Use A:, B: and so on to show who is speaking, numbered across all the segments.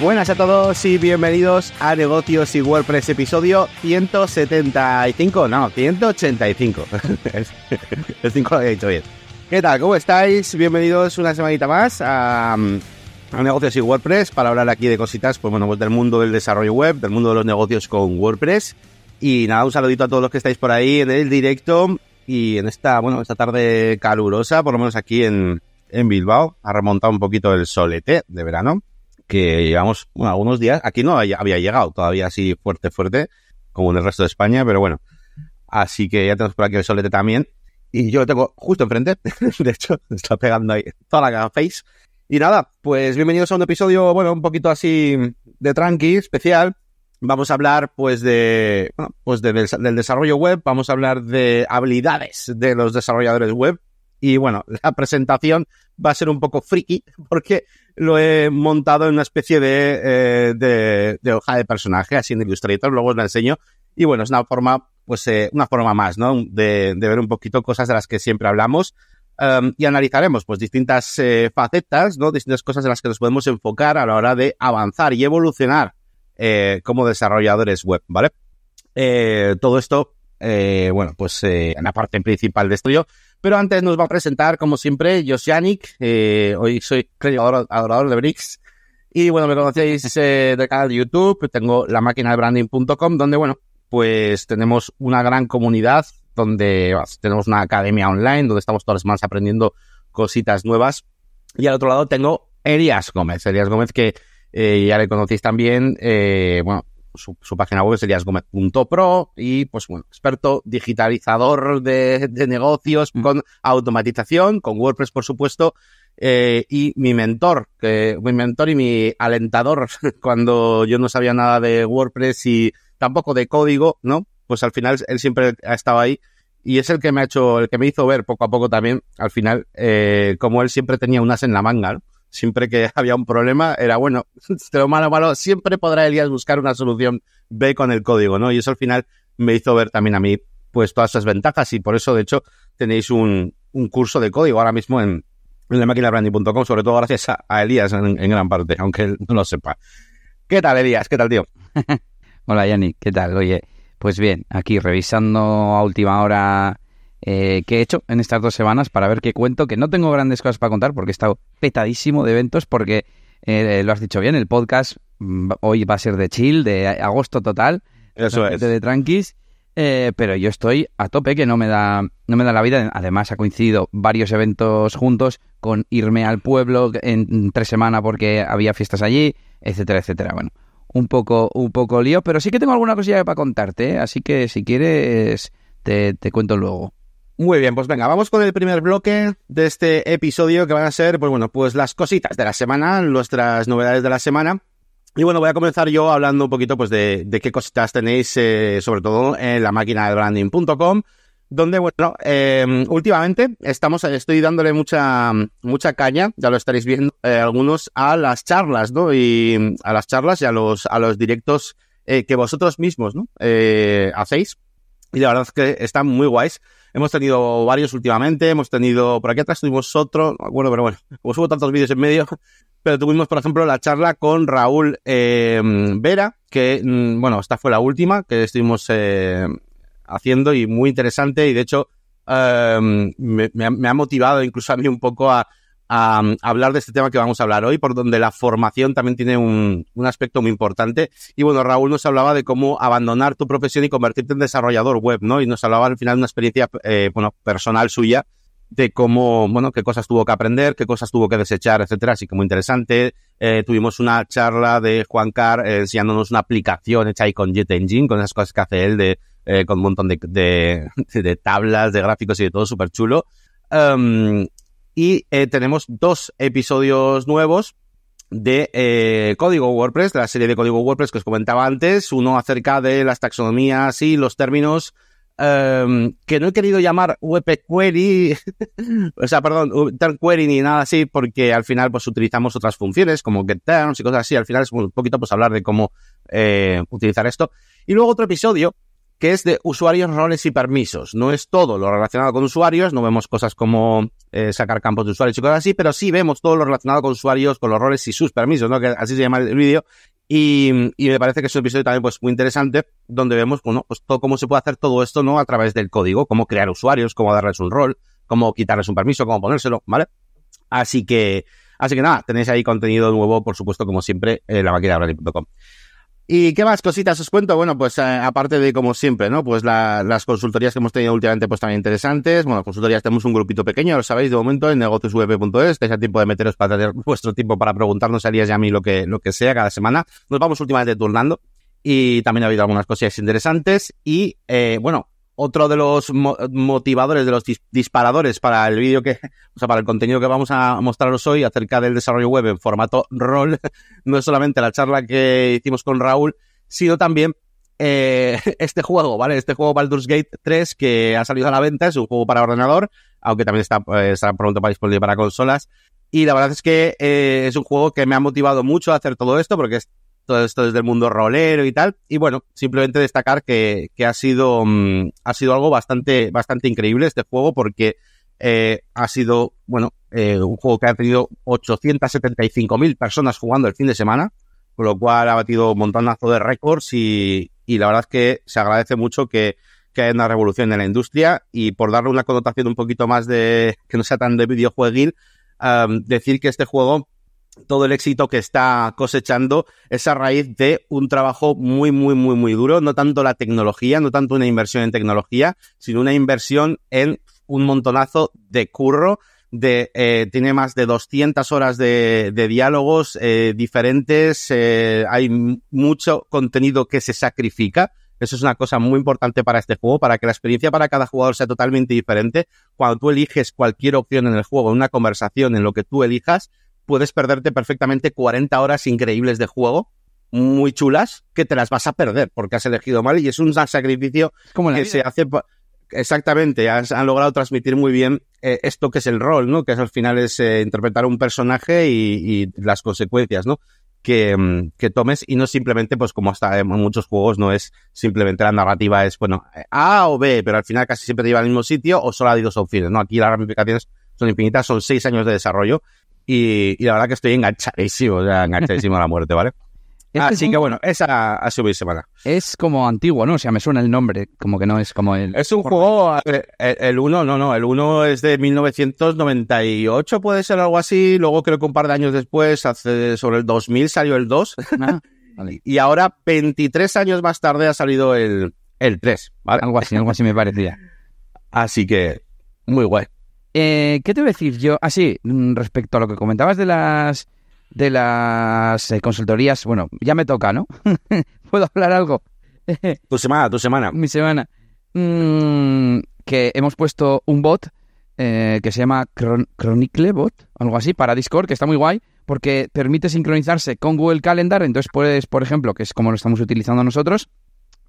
A: Buenas a todos y bienvenidos a Negocios y WordPress episodio 175, no, 185. El 5 lo había dicho bien. ¿Qué tal? ¿Cómo estáis? Bienvenidos una semanita más a, Negocios y WordPress para hablar aquí de cositas, pues bueno, pues del mundo del desarrollo web, del mundo de los negocios con WordPress. Y nada, un saludito a todos los que estáis por ahí en el directo y en esta, bueno, esta tarde calurosa, por lo menos aquí en, en Bilbao, ha remontado un poquito el solete de verano que llevamos bueno, algunos días, aquí no había, llegado todavía así fuerte, fuerte, como en el resto de España, pero bueno. Así que ya tenemos por aquí el solete también. Y yo lo tengo justo enfrente. de hecho, está pegando ahí toda la face. Y nada, pues bienvenidos a un episodio, bueno, un poquito así de tranqui, especial. Vamos a hablar, pues, de, bueno, pues de, del desarrollo web. Vamos a hablar de habilidades de los desarrolladores web. Y bueno, la presentación va a ser un poco friki porque lo he montado en una especie de, eh, de, de, hoja de personaje, así en Illustrator, luego os la enseño. Y bueno, es una forma, pues, eh, una forma más, ¿no? De, de, ver un poquito cosas de las que siempre hablamos. Um, y analizaremos, pues, distintas eh, facetas, ¿no? Distintas cosas en las que nos podemos enfocar a la hora de avanzar y evolucionar eh, como desarrolladores web, ¿vale? Eh, todo esto, eh, bueno, pues, en la parte principal de esto yo pero antes nos va a presentar, como siempre, Josh Yannick. Eh, hoy soy creador, adorador de Bricks. Y bueno, me conocéis eh, del canal de YouTube. Tengo la máquina de branding.com, donde, bueno, pues tenemos una gran comunidad, donde tenemos una academia online, donde estamos todas las semanas aprendiendo cositas nuevas. Y al otro lado tengo Elias Gómez. Elias Gómez, que eh, ya le conocéis también. Eh, bueno, su, página web sería y pues bueno, experto digitalizador de, negocios mm. con automatización, con WordPress por supuesto, eh, y mi mentor, que, mi mentor y mi alentador cuando yo no sabía nada de WordPress y tampoco de código, ¿no? Pues al final él siempre ha estado ahí y es el que me ha hecho, el que me hizo ver poco a poco también, al final, eh, como él siempre tenía unas en la manga, ¿no? Siempre que había un problema, era bueno, lo malo, malo, siempre podrá Elías buscar una solución B con el código, ¿no? Y eso al final me hizo ver también a mí, pues, todas esas ventajas y por eso, de hecho, tenéis un, un curso de código ahora mismo en, en la máquinabranding.com, sobre todo gracias a, Elías en, gran parte, aunque él no lo sepa. ¿Qué tal, Elías? ¿Qué tal, tío?
B: Hola, Yanni, ¿qué tal? Oye, pues bien, aquí revisando a última hora eh, que he hecho en estas dos semanas para ver qué cuento, que no tengo grandes cosas para contar porque he estado petadísimo de eventos porque, eh, lo has dicho bien, el podcast mm, hoy va a ser de chill, de agosto total,
A: Eso es.
B: de tranquis, eh, pero yo estoy a tope que no me da no me da la vida. Además ha coincidido varios eventos juntos con irme al pueblo en tres semanas porque había fiestas allí, etcétera, etcétera. Bueno, un poco un poco lío, pero sí que tengo alguna cosilla para contarte, así que si quieres te, te cuento luego.
A: Muy bien, pues venga, vamos con el primer bloque de este episodio que van a ser, pues bueno, pues las cositas de la semana, nuestras novedades de la semana. Y bueno, voy a comenzar yo hablando un poquito pues de, qué cositas tenéis, eh, sobre todo en la máquina de branding.com, donde, bueno, eh, últimamente estamos, estoy dándole mucha, mucha caña, ya lo estaréis viendo, eh, algunos a las charlas, ¿no? Y a las charlas y a los, a los directos eh, que vosotros mismos, ¿no? Eh, hacéis. Y la verdad es que están muy guays. Hemos tenido varios últimamente, hemos tenido, por aquí atrás tuvimos otro, no acuerdo, pero bueno, como subo tantos vídeos en medio, pero tuvimos, por ejemplo, la charla con Raúl eh, Vera, que, mm, bueno, esta fue la última que estuvimos eh, haciendo y muy interesante y de hecho eh, me, me, ha motivado incluso a mí un poco a, a, hablar de este tema que vamos a hablar hoy, por donde la formación también tiene un, un, aspecto muy importante. Y bueno, Raúl nos hablaba de cómo abandonar tu profesión y convertirte en desarrollador web, ¿no? Y nos hablaba al final de una experiencia, eh, bueno, personal suya de cómo, bueno, qué cosas tuvo que aprender, qué cosas tuvo que desechar, etcétera. Así que muy interesante. Eh, tuvimos una charla de Juan Car eh, enseñándonos una aplicación hecha ahí con Jet Engine, con esas cosas que hace él de, con un montón de, de, tablas, de gráficos y de todo súper chulo. Um, y eh, tenemos dos episodios nuevos de eh, código WordPress, de la serie de código WordPress que os comentaba antes, uno acerca de las taxonomías y los términos um, que no he querido llamar WP Query, o sea, perdón, term query ni nada así, porque al final pues utilizamos otras funciones como get terms y cosas así, al final es un poquito pues hablar de cómo eh, utilizar esto. Y luego otro episodio que es de usuarios, roles y permisos. No es todo lo relacionado con usuarios, no vemos cosas como eh, sacar campos de usuarios y cosas así, pero sí vemos todo lo relacionado con usuarios, con los roles y sus permisos, ¿no? Que así se llama el vídeo. Y, y, me parece que es un episodio también pues muy interesante, donde vemos, bueno, pues todo cómo se puede hacer todo esto, ¿no? A través del código, cómo crear usuarios, cómo darles un rol, cómo quitarles un permiso, cómo ponérselo, ¿vale? Así que, así que nada, tenéis ahí contenido nuevo, por supuesto, como siempre, en la ¿Y qué más cositas os cuento? Bueno, pues eh, aparte de como siempre, ¿no? Pues la, las consultorías que hemos tenido últimamente pues también interesantes. Bueno, consultorías tenemos un grupito pequeño, lo sabéis de momento en negociosweb.es, estáis a tiempo de meteros para tener vuestro tiempo para preguntarnos a Elías y a mí lo que, lo que sea cada semana. Nos vamos últimamente turnando y también ha habido algunas cosillas interesantes y, eh, bueno, otro de los motivadores, de los disparadores para el vídeo que, o sea, para el contenido que vamos a mostraros hoy acerca del desarrollo web en formato rol, no es solamente la charla que hicimos con Raúl, sino también eh, este juego, ¿vale? Este juego Baldur's Gate 3 que ha salido a la venta, es un juego para ordenador, aunque también está, eh, estará pronto para disponible para consolas. Y la verdad es que eh, es un juego que me ha motivado mucho a hacer todo esto, porque es todo esto desde el mundo rolero y tal. Y bueno, simplemente destacar que, que ha sido, mm, ha sido algo bastante, bastante increíble este juego porque eh, ha sido, bueno, eh, un juego que ha tenido 875.000 personas jugando el fin de semana, con lo cual ha batido un montonazo de récords y, y la verdad es que se agradece mucho que, que haya una revolución en la industria y por darle una connotación un poquito más de, que no sea tan de videojueguil, um, decir que este juego todo el éxito que está cosechando es a raíz de un trabajo muy, muy, muy, muy duro. No tanto la tecnología, no tanto una inversión en tecnología, sino una inversión en un montonazo de curro. De, eh, tiene más de 200 horas de, diálogos eh, diferentes. Eh, hay mucho contenido que se sacrifica. Eso es una cosa muy importante para este juego, para que la experiencia para cada jugador sea totalmente diferente. Cuando tú eliges cualquier opción en el juego, una conversación, en lo que tú elijas, puedes perderte perfectamente 40 horas increíbles de juego, muy chulas, que te las vas a perder porque has elegido mal y es un sacrificio
B: Como
A: que se hace exactamente, has, han logrado transmitir muy bien eh, esto que es el rol, ¿no? Que es al final es eh, interpretar un personaje y, y, las consecuencias, ¿no? Que, mm, que tomes y no simplemente, pues como hasta en muchos juegos, no es simplemente la narrativa, es, bueno, A o B, pero al final casi siempre te lleva al mismo sitio o solo hay dos opciones, ¿no? Aquí las ramificaciones son infinitas, son seis años de desarrollo y, y, la verdad que estoy enganchadísimo, o sea, enganchadísimo a la muerte, ¿vale? Este Así que bueno, esa ha sido mi semana.
B: Es como antiguo, ¿no? O sea, me suena el nombre, como que no es como el...
A: Es un juego, el 1, no, no, el 1 es de 1998, puede ser algo así, luego creo que un par de años después, hace sobre el 2000 salió el 2, ah, vale. y ahora 23 años más tarde ha salido el, el 3, ¿vale?
B: Algo así, algo así me parecía.
A: Así que, muy guay.
B: Eh, ¿Qué te voy a decir yo? Así, ah, respecto a lo que comentabas de las de las eh, consultorías, bueno, ya me toca, ¿no? ¿Puedo hablar algo?
A: tu semana, tu semana.
B: Mi semana. Mm, que hemos puesto un bot eh, que se llama Chron Chronicle Bot, algo así, para Discord, que está muy guay, porque permite sincronizarse con Google Calendar. Entonces puedes, por ejemplo, que es como lo estamos utilizando nosotros,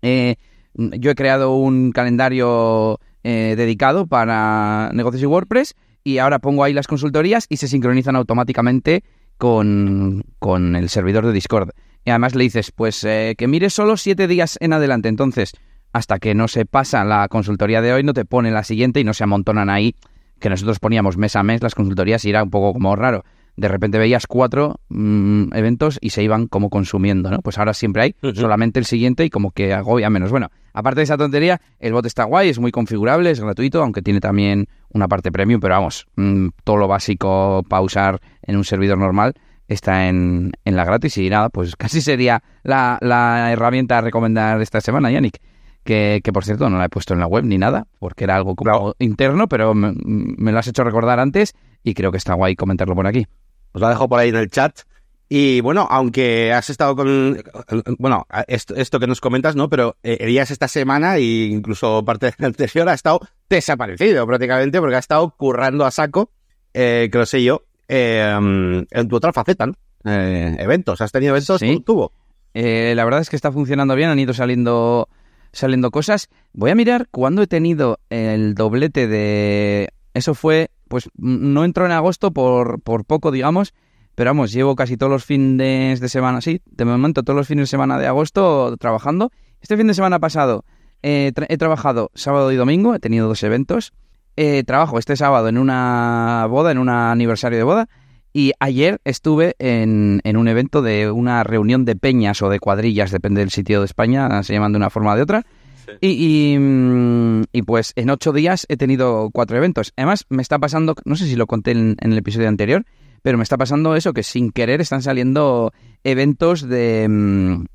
B: eh, yo he creado un calendario eh, dedicado para negocios y WordPress y ahora pongo ahí las consultorías y se sincronizan automáticamente con, con el servidor de Discord. Y además le dices, pues eh, que mires solo siete días en adelante. Entonces, hasta que no se pasa la consultoría de hoy, no te pone la siguiente y no se amontonan ahí, que nosotros poníamos mes a mes las consultorías y era un poco como raro. De repente veías cuatro mmm, eventos y se iban como consumiendo, ¿no? Pues ahora siempre hay solamente el siguiente y como que agobia menos. Bueno, aparte de esa tontería, el bot está guay, es muy configurable, es gratuito, aunque tiene también una parte premium, pero vamos, mmm, todo lo básico para usar en un servidor normal está en, en, la gratis y nada, pues casi sería la, la herramienta a recomendar esta semana, Yannick. Que, que, por cierto no la he puesto en la web ni nada, porque era algo como claro. interno, pero me, me, lo has hecho recordar antes y creo que está guay comentarlo por aquí.
A: Os la dejo por ahí en el chat. Y bueno, aunque has estado con, bueno, esto, esto que nos comentas, ¿no? Pero eh, Elías esta semana e incluso parte anterior ha estado desaparecido prácticamente porque ha estado currando a saco, eh, que lo sé yo, eh, en tu otra faceta, ¿no? Eh, eventos, ¿has tenido eventos?
B: Sí.
A: ¿Tuvo?
B: Eh, la verdad es que está funcionando bien, han ido saliendo, saliendo cosas. Voy a mirar cuándo he tenido el doblete de... Eso fue, pues no entró en agosto por, por poco, digamos, pero vamos, llevo casi todos los fines de semana, sí, de momento todos los fines de semana de agosto trabajando. Este fin de semana pasado eh, tra- he trabajado sábado y domingo, he tenido dos eventos. Eh, trabajo este sábado en una boda, en un aniversario de boda. Y ayer estuve en, en un evento de una reunión de peñas o de cuadrillas, depende del sitio de España, se llaman de una forma o de otra. Y, y, mm, y, pues en ocho días he tenido cuatro eventos. Además, me está pasando, no sé si lo conté en, en el episodio anterior, pero me está pasando eso, que sin querer están saliendo eventos de, mm,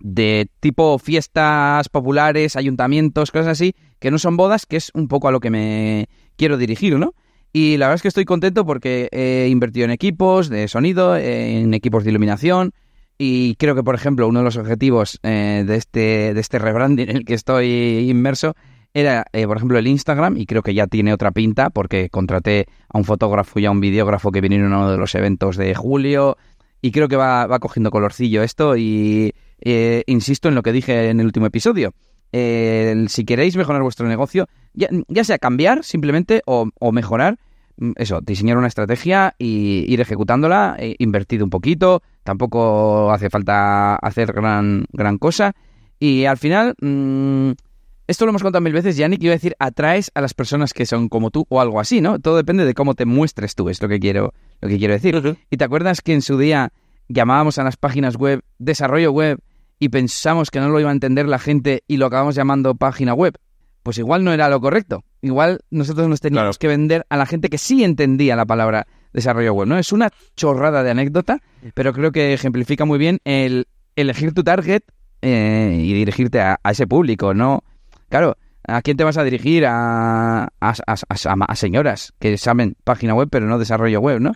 B: de tipo fiestas populares, ayuntamientos, cosas así, que no son bodas, que es un poco a lo que me quiero dirigir, ¿no? Y la verdad es que estoy contento porque he invertido en equipos de sonido, en equipos de iluminación, y creo que, por ejemplo, uno de los objetivos eh, de, este, de este rebranding en el que estoy inmerso era, eh, por ejemplo, el Instagram, y creo que ya tiene otra pinta, porque contraté a un fotógrafo y a un videógrafo que vinieron a uno de los eventos de julio, y creo que va, va cogiendo colorcillo esto, y eh, insisto en lo que dije en el último episodio. Si queréis mejorar vuestro negocio, ya, ya sea cambiar simplemente o, o mejorar, mm, eso, diseñar una estrategia y ir ejecutándola, e invertir un poquito, tampoco hace falta hacer gran, gran cosa. Y al final, mmm, esto lo hemos contado mil veces, Yannick, iba a decir, atraes a las personas que son como tú o algo así, ¿no? Todo depende de cómo te muestres tú, es lo que quiero, lo que quiero decir. Uh -huh. ¿Y te acuerdas que en su día llamábamos a las páginas web desarrollo web y pensamos que no lo iba a entender la gente y lo acabamos llamando página web? Pues igual no era lo correcto. Igual nosotros nos teníamos claro. que vender a la gente que sí entendía la palabra desarrollo web, ¿no? Es una chorrada de anécdota, pero creo que ejemplifica muy bien el elegir tu target eh, y dirigirte a, a, ese público, ¿no? Claro, ¿a quién te vas a dirigir? A, a, a, señoras que saben página web, pero no desarrollo web, ¿no?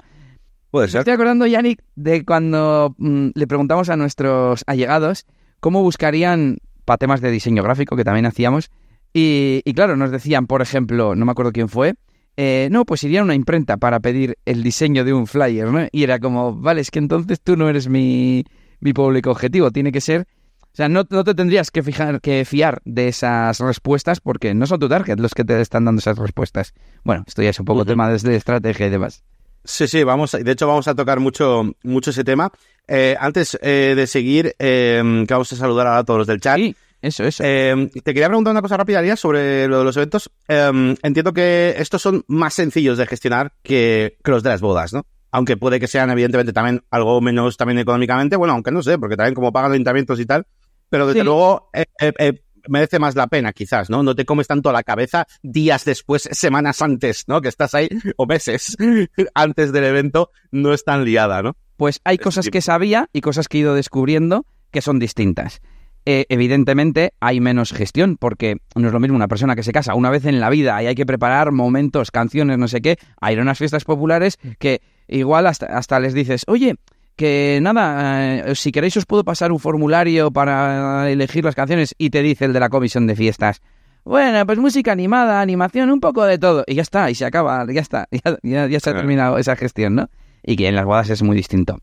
A: Puede ser.
B: Me estoy acordando, Yannick, de cuando mmm, le preguntamos a nuestros allegados cómo buscarían para temas de diseño gráfico, que también hacíamos, y, y claro, nos decían, por ejemplo, no me acuerdo quién fue, eh, no, pues iría a una imprenta para pedir el diseño de un flyer, ¿no? Y era como, vale, es que entonces tú no eres mi, mi público objetivo, tiene que ser... O sea, no, no, te tendrías que, fijar, que fiar de esas respuestas porque no son tu target los que te están dando esas respuestas. Bueno, esto ya es un poco uh -huh. tema desde estrategia y demás.
A: Sí, sí, vamos, de hecho vamos a tocar mucho, mucho ese tema. Eh, antes eh, de seguir, eh, que vamos a saludar a todos los del chat.
B: Sí. Eso, eso.
A: Eh, te quería preguntar una cosa rápida, Arias, sobre lo de los eventos. Entiendo que estos son más sencillos de gestionar que, que, los de las bodas, ¿no? Aunque puede que sean, evidentemente, también algo menos también económicamente. Bueno, aunque no sé, porque también como pagan ayuntamientos y tal. Pero desde sí. luego eh, merece más la pena, quizás, ¿no? No te comes tanto la cabeza días después, semanas antes, ¿no? Que estás ahí, o meses antes del evento, no es tan liada, ¿no?
B: Pues hay cosas que sabía y cosas que he ido descubriendo que son distintas eh, evidentemente hay menos gestión, porque no es lo mismo una persona que se casa una vez en la vida y hay que preparar momentos, canciones, no sé qué, a ir a unas fiestas populares que igual hasta, hasta les dices, oye, que nada, eh, si queréis os puedo pasar un formulario para elegir las canciones y te dice el de la comisión de fiestas. Bueno, pues música animada, animación, un poco de todo. Y ya está, y se acaba, ya está, ya, ya, ya se ha terminado esa gestión, ¿no? Y que en las bodas es muy distinto.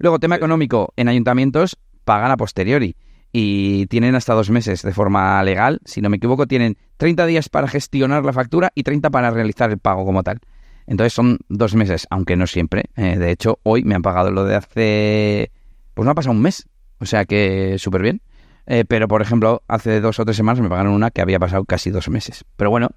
B: Luego, tema económico, en ayuntamientos pagan a posteriori y tienen hasta dos meses de forma legal. Si no me equivoco, tienen 30 días para gestionar la factura y 30 para realizar el pago como tal. Entonces son dos meses, aunque no siempre. Eh, de hecho, hoy me han pagado lo de hace... Pues no ha pasado un mes. O sea que súper bien. Eh, pero, por ejemplo, hace dos o tres semanas me pagaron una que había pasado casi dos meses. Pero bueno,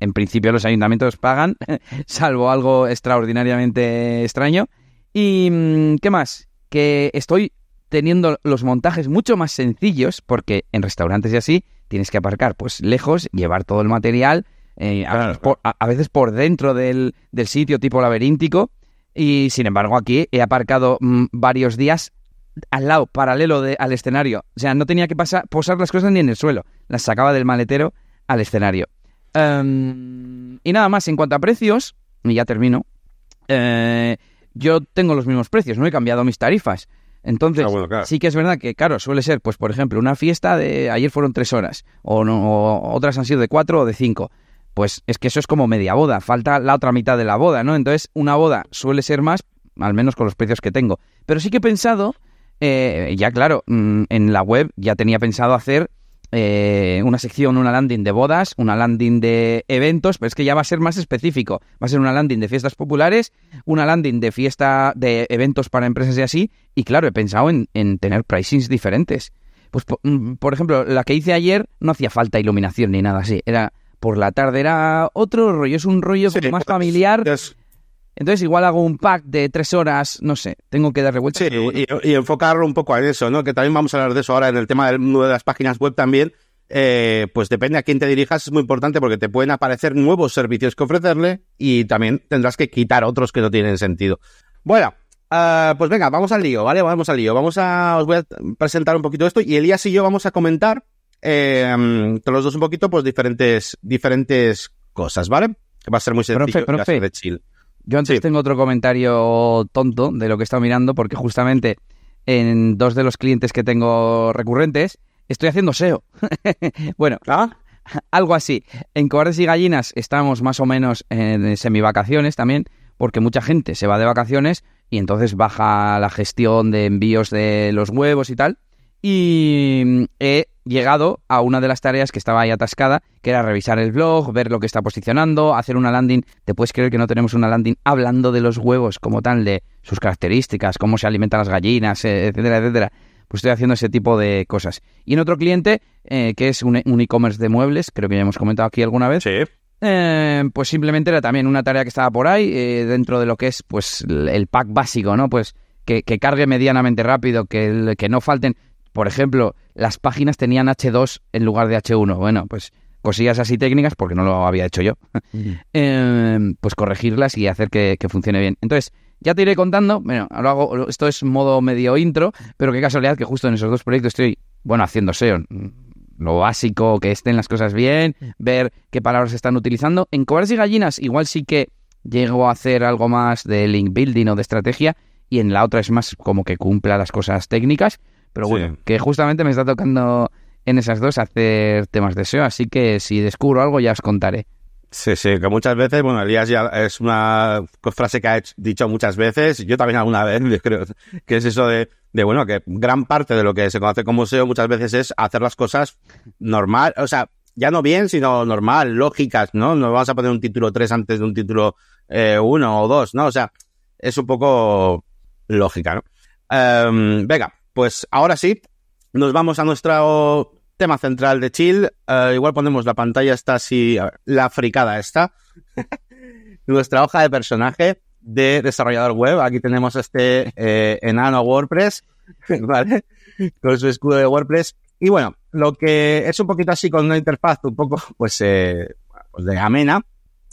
B: en principio los ayuntamientos pagan, salvo algo extraordinariamente extraño. ¿Y qué más? Que estoy teniendo los montajes mucho más sencillos, porque en restaurantes y así tienes que aparcar pues lejos, llevar todo el material, eh, claro. a, veces por, a, a, veces por, dentro del, del, sitio tipo laberíntico, y sin embargo aquí he aparcado mmm, varios días al lado, paralelo de, al escenario. O sea, no tenía que pasar, posar las cosas ni en el suelo, las sacaba del maletero al escenario. Um, y nada más, en cuanto a precios, y ya termino, eh, yo tengo los mismos precios, no he cambiado mis tarifas. Entonces,
A: ah, bueno, claro.
B: sí que es verdad que, claro, suele ser, pues, por ejemplo, una fiesta de ayer fueron tres horas, o, no, o otras han sido de cuatro o de cinco. Pues es que eso es como media boda, falta la otra mitad de la boda, ¿no? Entonces, una boda suele ser más, al menos con los precios que tengo. Pero sí que he pensado, eh, ya claro, mm, en la web ya tenía pensado hacer eh, una sección, una landing de bodas, una landing de eventos, pero es que ya va a ser más específico. Va a ser una landing de fiestas populares, una landing de fiesta de eventos para empresas y así. Y claro, he pensado en, en tener pricings diferentes. Pues, po- mm, por ejemplo, la que hice ayer no hacía falta iluminación ni nada así. Era por la tarde, era otro rollo, es un rollo
A: Sí,
B: como más familiar.
A: es-
B: Entonces igual hago un pack de tres horas, no sé, tengo que darle vuelta.
A: Sí, y, y enfocarlo un poco en eso, ¿no? Que también vamos a hablar de eso ahora en el tema de las páginas web también. Eh, pues depende a quién te dirijas, es muy importante porque te pueden aparecer nuevos servicios que ofrecerle y también tendrás que quitar otros que no tienen sentido. Bueno, ah, pues venga, vamos al lío, ¿vale? Vamos al lío. Vamos a, os voy a presentar un poquito esto y Elías y yo vamos a comentar eh, los dos un poquito, pues diferentes, diferentes cosas, ¿vale? Que va a ser muy sencillo,
B: Profe,
A: de chill.
B: Yo antes
A: Sí.
B: tengo otro comentario tonto de lo que he estado mirando, porque justamente en dos de los clientes que tengo recurrentes estoy haciendo SEO. bueno,
A: ¿Ah?
B: algo así. En Cobardes y Gallinas estamos más o menos en semivacaciones también, porque mucha gente se va de vacaciones y entonces baja la gestión de envíos de los huevos y tal. Y mm, he llegado a una de las tareas que estaba ahí atascada, que era revisar el blog, ver lo que está posicionando, hacer una landing. ¿Te puedes creer que no tenemos una landing hablando de los huevos como tal, de sus características, cómo se alimentan las gallinas, eh, etcétera, etcétera? Pues estoy haciendo ese tipo de cosas. Y en otro cliente, eh, que es un un e-commerce de muebles, creo que ya hemos comentado aquí alguna vez,
A: Sí.
B: eh, pues simplemente era también una tarea que estaba por ahí, eh, dentro de lo que es pues el pack básico, ¿no? Pues que, que cargue medianamente rápido, que, que no falten. Por ejemplo, las páginas tenían H2 en lugar de H1. Bueno, pues cosillas así técnicas, porque no lo había hecho yo. eh, pues corregirlas y hacer que, que funcione bien. Entonces, ya te iré contando. Bueno, ahora hago, esto es modo medio intro, pero qué casualidad que justo en esos dos proyectos estoy, bueno, haciendo SEO. mm, Lo básico, que estén las cosas bien, ver qué palabras se están utilizando. En Cobardes y Gallinas, igual sí que llego a hacer algo más de link building o de estrategia, y en la otra es más como que cumpla las cosas técnicas. Pero
A: Sí.
B: bueno, que justamente me está tocando en esas dos hacer temas de SEO, así que si descubro algo ya os contaré.
A: Sí, sí, que muchas veces, bueno, Elías ya es una frase que ha hecho- dicho muchas veces, yo también alguna vez, creo, que es eso de, de, bueno, que gran parte de lo que se conoce como SEO muchas veces es hacer las cosas normal, o sea, ya no bien, sino normal, lógicas, ¿no? No vamos a poner un título 3 antes de un título 1 o 2, ¿no? O sea, es un poco lógica, ¿no? Em, venga, pues ahora sí, nos vamos a nuestro tema central de chill. Eh, igual ponemos la pantalla está así, ver, la fricada está. Nuestra hoja de personaje de desarrollador web. Aquí tenemos este eh, enano WordPress, ¿vale? Con su escudo de WordPress. Y bueno, lo que es un poquito así con una interfaz un poco, pues, eh, pues de amena.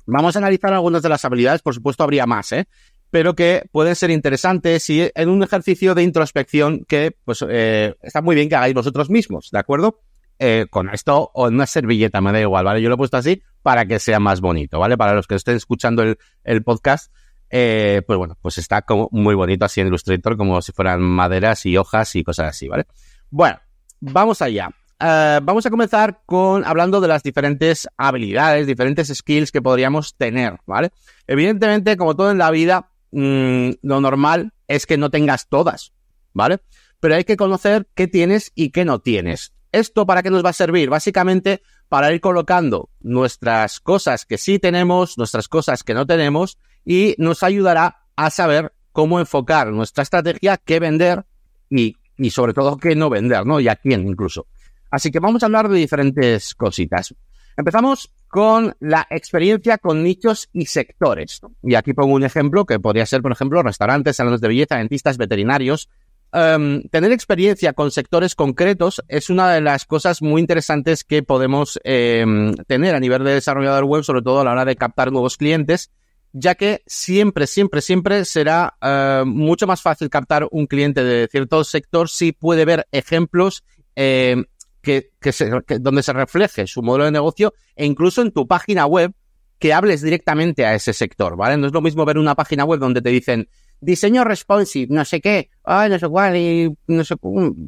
A: Vamos a analizar algunas de las habilidades, por supuesto habría más, ¿eh? Pero que pueden ser interesantes y en un ejercicio de introspección que, pues, eh, está muy bien que hagáis vosotros mismos, ¿de acuerdo? Eh, con esto o en una servilleta, me da igual, ¿vale? Yo lo he puesto así para que sea más bonito, ¿vale? Para los que estén escuchando el, el podcast, eh, pues bueno, pues está como muy bonito así en Illustrator, como si fueran maderas y hojas y cosas así, ¿vale? Bueno, vamos allá. Vamos a comenzar con hablando de las diferentes habilidades, diferentes skills que podríamos tener, ¿vale? Evidentemente, como todo en la vida, mm, lo normal es que no tengas todas, ¿vale? Pero hay que conocer qué tienes y qué no tienes. ¿Esto para qué nos va a servir? Básicamente para ir colocando nuestras cosas que sí tenemos, nuestras cosas que no tenemos y nos ayudará a saber cómo enfocar nuestra estrategia, qué vender y, y sobre todo qué no vender, ¿no? Y a quién incluso. Así que vamos a hablar de diferentes cositas. Empezamos con la experiencia con nichos y sectores. Y aquí pongo un ejemplo que podría ser, por ejemplo, restaurantes, salones de belleza, dentistas, veterinarios. Um, tener experiencia con sectores concretos es una de las cosas muy interesantes que podemos eh, tener a nivel de desarrollador web, sobre todo a la hora de captar nuevos clientes, ya que siempre, siempre, siempre será uh, mucho más fácil captar un cliente de cierto sector si puede ver ejemplos eh, que, que se, donde se refleje su modelo de negocio e incluso en tu página web que hables directamente a ese sector, ¿vale? No es lo mismo ver una página web donde te dicen diseño responsive, no sé qué, ay, no sé cuál, y no sé,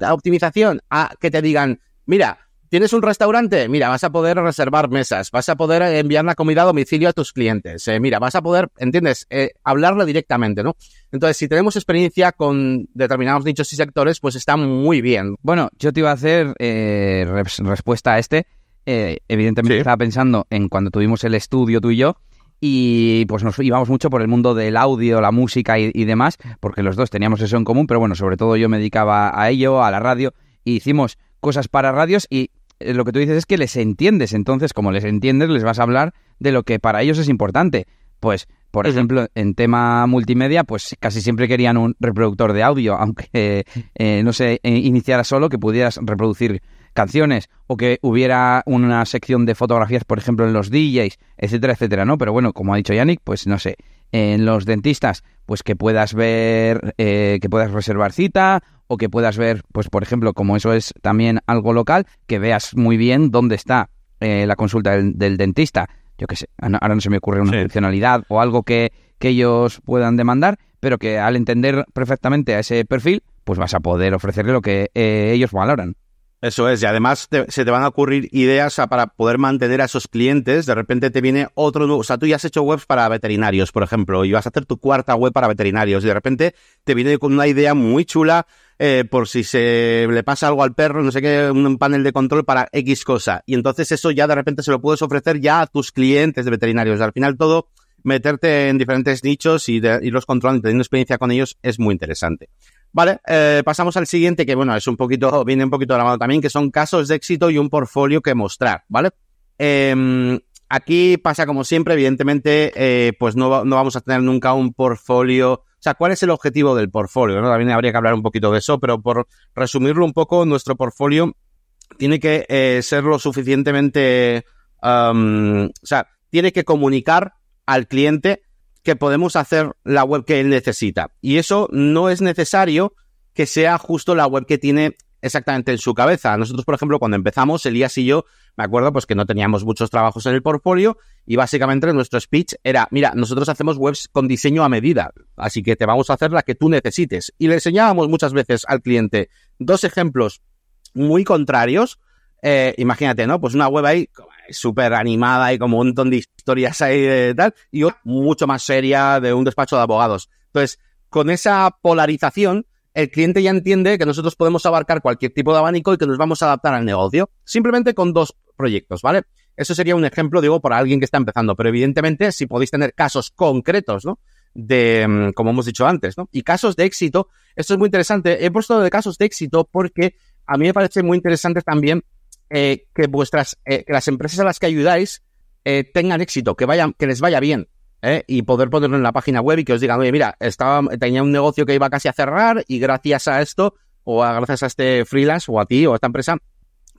A: optimización, a que te digan, mira, ¿Tienes un restaurante? Mira, vas a poder reservar mesas, vas a poder enviar la comida a domicilio a tus clientes. Eh, mira, vas a poder, ¿entiendes? Eh, hablarle directamente, ¿no? Entonces, si tenemos experiencia con determinados nichos y sectores, pues está muy bien.
B: Bueno, yo te iba a hacer eh, res respuesta a este. Eh, evidentemente
A: Sí.
B: estaba pensando en cuando tuvimos el estudio tú y yo. Y pues nos íbamos mucho por el mundo del audio, la música y, y demás, porque los dos teníamos eso en común, pero bueno, sobre todo yo me dedicaba a ello, a la radio, y hicimos cosas para radios y eh, lo que tú dices es que les entiendes. Entonces, como les entiendes, les vas a hablar de lo que para ellos es importante. Pues, por ejemplo, en tema multimedia, pues casi siempre querían un reproductor de audio, aunque eh, no se iniciara solo, que pudieras reproducir canciones o que hubiera una sección de fotografías, por ejemplo, en los DJs, etcétera, etcétera, ¿no? Pero bueno, como ha dicho Yannick, pues no sé, en los dentistas, pues que puedas ver, eh, que puedas reservar cita o que puedas ver, pues por ejemplo, como eso es también algo local, que veas muy bien dónde está eh, la consulta del, dentista. Yo qué sé, ahora no se me ocurre una funcionalidad o algo que, que ellos puedan demandar, pero que al entender perfectamente a ese perfil, pues vas a poder ofrecerle lo que eh, ellos valoran.
A: Eso es, y además se te van a ocurrir ideas para poder mantener a esos clientes. De repente te viene otro nuevo. O sea, tú ya has hecho webs para veterinarios, por ejemplo, y vas a hacer tu cuarta web para veterinarios, y de repente te viene con una idea muy chula eh, por si se le pasa algo al perro, no sé qué, un panel de control para X cosa. Y entonces eso ya de repente se lo puedes ofrecer ya a tus clientes de veterinarios. Al final todo, meterte en diferentes nichos y irlos controlando y teniendo experiencia con ellos es muy interesante. Vale, eh, pasamos al siguiente, que bueno, es un poquito, viene un poquito de la mano también, que son casos de éxito y un portfolio que mostrar, ¿vale? Em, aquí pasa como siempre, evidentemente, eh, pues no, no, vamos a tener nunca un portfolio. O sea, ¿cuál es el objetivo del portfolio? También habría que hablar un poquito de eso, pero por resumirlo un poco, nuestro portfolio tiene que eh, ser lo suficientemente. o sea, tiene que comunicar al cliente que podemos hacer la web que él necesita. Y eso no es necesario que sea justo la web que tiene exactamente en su cabeza. Nosotros, por ejemplo, cuando empezamos, Elías y yo, me acuerdo pues que no teníamos muchos trabajos en el portfolio y básicamente nuestro speech era, mira, nosotros hacemos webs con diseño a medida, así que te vamos a hacer la que tú necesites. Y le enseñábamos muchas veces al cliente dos ejemplos muy contrarios. Eh, imagínate, ¿no? Pues una web ahí súper animada y como un montón de historias ahí de tal, y otra mucho más seria de un despacho de abogados. Entonces, con esa polarización, el cliente ya entiende que nosotros podemos abarcar cualquier tipo de abanico y que nos vamos a adaptar al negocio, simplemente con dos proyectos, ¿vale? Eso sería un ejemplo, digo, para alguien que está empezando, pero evidentemente si podéis tener casos concretos, ¿no? De, mm, como hemos dicho antes, ¿no? Y casos de éxito, esto es muy interesante. He puesto de casos de éxito porque a mí me parece muy interesante también eh, que vuestras, eh, que las empresas a las que ayudáis eh, tengan éxito, que vayan, que les vaya bien. Y poder ponerlo en la página web y que os digan, oye, mira, estaba, tenía un negocio que iba casi a cerrar y gracias a esto, o gracias a este freelance, o a ti, o a esta empresa,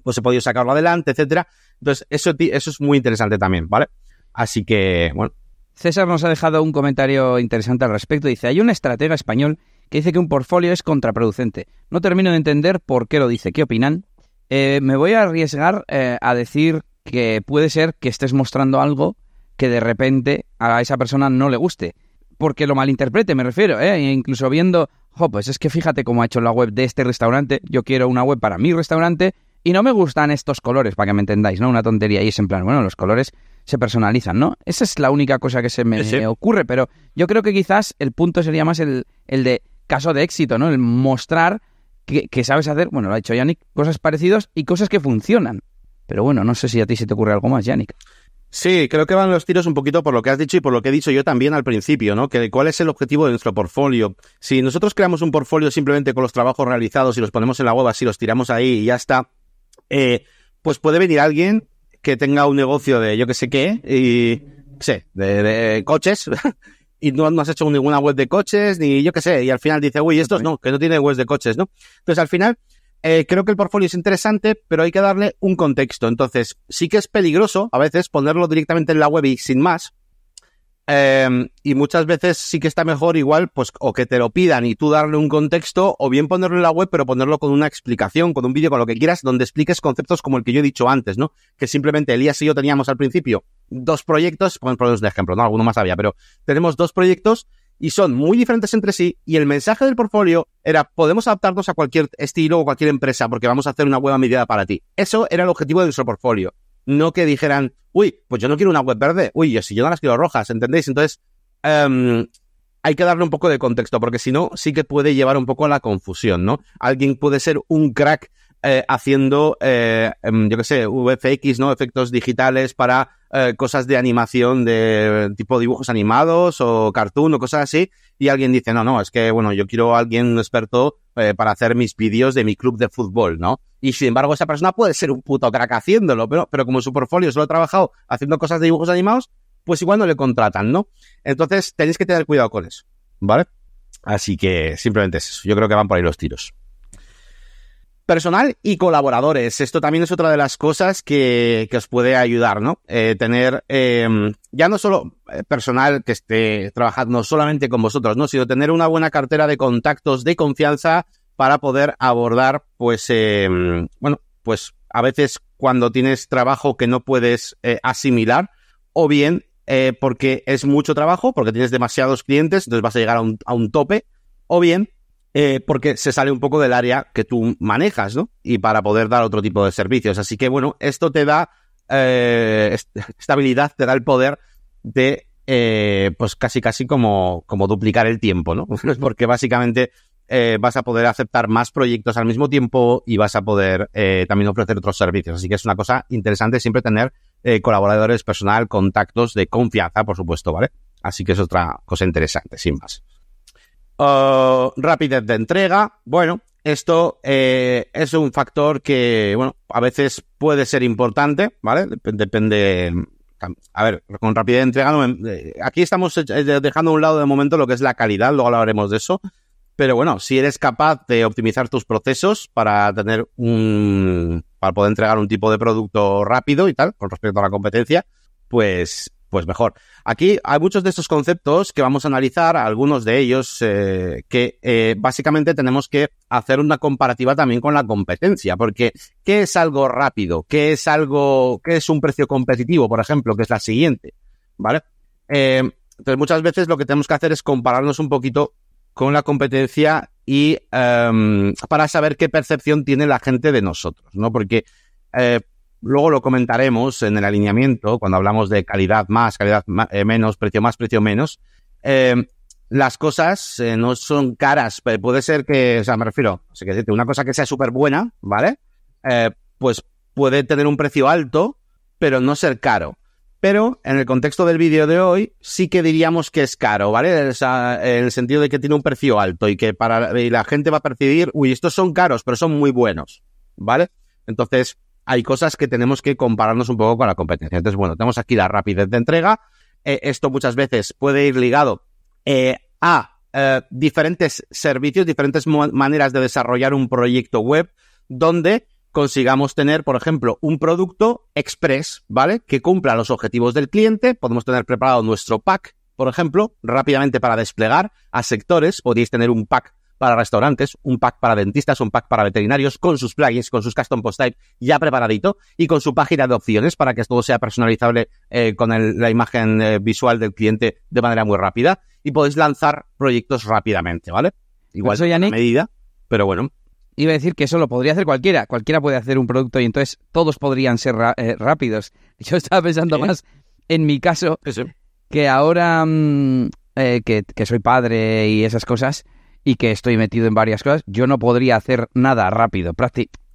A: pues he podido sacarlo adelante, etcétera. Entonces, eso, eso es muy interesante también, ¿vale? Así que, bueno.
B: César nos ha dejado un comentario interesante al respecto. Dice, hay un estratega español que dice que un portfolio es contraproducente. No termino de entender por qué lo dice. ¿Qué opinan? Eh, me voy a arriesgar eh, a decir que puede ser que estés mostrando algo que de repente a esa persona no le guste. Porque lo malinterprete, me refiero, ¿eh? E incluso viendo, jo, pues es que fíjate cómo ha hecho la web de este restaurante, yo quiero una web para mi restaurante y no me gustan estos colores, para que me entendáis, ¿no? Una tontería y es en plan, bueno, los colores se personalizan, ¿no? Esa es la única cosa que se me ocurre, pero yo creo que quizás el punto sería más el, el de caso de éxito, ¿no? El mostrar que, sabes hacer, bueno, lo ha dicho Yannick, cosas parecidas y cosas que funcionan. Pero bueno, no sé si a ti se te ocurre algo más, Yannick.
A: Sí, creo que van los tiros un poquito por lo que has dicho y por lo que he dicho yo también al principio, ¿no? Que cuál es el objetivo de nuestro portfolio. Si nosotros creamos un portfolio simplemente con los trabajos realizados y los ponemos en la web así, los tiramos ahí y ya está, eh, pues puede venir alguien que tenga un negocio de yo que sé qué y sé, de coches y no, has hecho ninguna web de coches, ni yo qué sé, y al final dice, uy, estos no, que no tiene webs de coches, ¿no? Entonces al final, eh, creo que el portfolio es interesante, pero hay que darle un contexto. Entonces, sí que es peligroso a veces ponerlo directamente en la web y sin más, Em, y muchas veces sí que está mejor igual, pues, o que te lo pidan y tú darle un contexto, o bien ponerlo en la web, pero ponerlo con una explicación, con un vídeo, con lo que quieras, donde expliques conceptos como el que yo he dicho antes, ¿no? Que simplemente Elías y yo teníamos al principio dos proyectos, por de ejemplo, ¿no? Alguno más había, pero tenemos dos proyectos y son muy diferentes entre sí, y el mensaje del portfolio era, podemos adaptarnos a cualquier estilo o cualquier empresa, porque vamos a hacer una web a medida para ti. Eso era el objetivo de nuestro portfolio no que dijeran, uy, pues yo no quiero una web verde, uy, yo si yo no las quiero rojas, ¿entendéis? Entonces, um, hay que darle un poco de contexto, porque si no, sí que puede llevar un poco a la confusión, ¿no? Alguien puede ser un crack eh, haciendo, eh, em, yo qué sé, VFX, ¿no? Efectos digitales para eh, cosas de animación de tipo dibujos animados o cartoon o cosas así, y alguien dice, no, no, es que, bueno, yo quiero a alguien experto eh, para hacer mis vídeos de mi club de fútbol, ¿no? Y sin embargo, esa persona puede ser un puto crack haciéndolo, pero, pero como su portfolio solo ha trabajado haciendo cosas de dibujos animados, pues igual no le contratan, ¿no? Entonces tenéis que tener cuidado con eso, ¿vale? Así que simplemente es eso. Yo creo que van por ahí los tiros. Personal y colaboradores. Esto también es otra de las cosas que, que os puede ayudar, ¿no? Eh, tener eh, ya no solo eh, personal que esté trabajando solamente con vosotros, ¿no? Sino tener una buena cartera de contactos de confianza para poder abordar, pues, eh, bueno, pues a veces cuando tienes trabajo que no puedes eh, asimilar, o bien eh, porque es mucho trabajo, porque tienes demasiados clientes, entonces vas a llegar a un, a un tope, o bien eh, porque se sale un poco del área que tú manejas, ¿no? Y para poder dar otro tipo de servicios. Así que, bueno, esto te da eh, estabilidad, te da el poder de, eh, pues casi casi como, como duplicar el tiempo, ¿no? porque básicamente eh, vas a poder aceptar más proyectos al mismo tiempo y vas a poder eh, también ofrecer otros servicios. Así que es una cosa interesante siempre tener eh, colaboradores personal, contactos de confianza, por supuesto, ¿vale? Así que es otra cosa interesante, sin más. Uh, rapidez de entrega. Bueno, esto eh, es un factor que, bueno, a veces puede ser importante, ¿vale? Dep depende. A ver, con rapidez de entrega, me, aquí estamos eh, dejando a un lado de momento lo que es la calidad, luego hablaremos de eso. Pero bueno, si eres capaz de optimizar tus procesos para tener un. para poder entregar un tipo de producto rápido y tal, con respecto a la competencia, pues pues mejor. Aquí hay muchos de estos conceptos que vamos a analizar, algunos de ellos eh, que eh, básicamente tenemos que hacer una comparativa también con la competencia, porque ¿qué es algo rápido? ¿Qué es algo, qué es un precio competitivo, por ejemplo, que es la siguiente? ¿Vale? Eh, entonces muchas veces lo que tenemos que hacer es compararnos un poquito con la competencia y um, para saber qué percepción tiene la gente de nosotros, ¿no? Porque eh, luego lo comentaremos en el alineamiento, cuando hablamos de calidad más, calidad eh, menos, precio más, precio menos. Eh, las cosas eh, no son caras. Puede ser que, o sea, me refiero, o sea, que una cosa que sea súper buena, ¿vale? Pues puede tener un precio alto, pero no ser caro. Pero en el contexto del vídeo de hoy, sí que diríamos que es caro, ¿vale? En el sentido de que tiene un precio alto y que para y la gente va a percibir, uy, estos son caros, pero son muy buenos, ¿vale? Entonces, hay cosas que tenemos que compararnos un poco con la competencia. Entonces, bueno, tenemos aquí la rapidez de entrega. Eh, esto muchas veces puede ir ligado eh, a eh, diferentes servicios, diferentes maneras de desarrollar un proyecto web donde consigamos tener, por ejemplo, un producto express, ¿vale? Que cumpla los objetivos del cliente. Podemos tener preparado nuestro pack, por ejemplo, rápidamente para desplegar a sectores. Podéis tener un pack para restaurantes, un pack para dentistas, un pack para veterinarios, con sus plugins, con sus custom post type ya preparadito y con su página de opciones para que todo sea personalizable eh, con el, la imagen eh, visual del cliente de manera muy rápida y podéis lanzar proyectos rápidamente, ¿vale? Igual
B: Eso, Yannick,
A: medida, pero bueno.
B: Iba a decir que eso lo podría hacer cualquiera. Cualquiera puede hacer un producto y entonces todos podrían ser eh, rápidos. Yo estaba pensando ¿Sí? más en mi caso,
A: sí,
B: que ahora mmm, que, que, soy padre y esas cosas, y que estoy metido en varias cosas, yo no podría hacer nada rápido.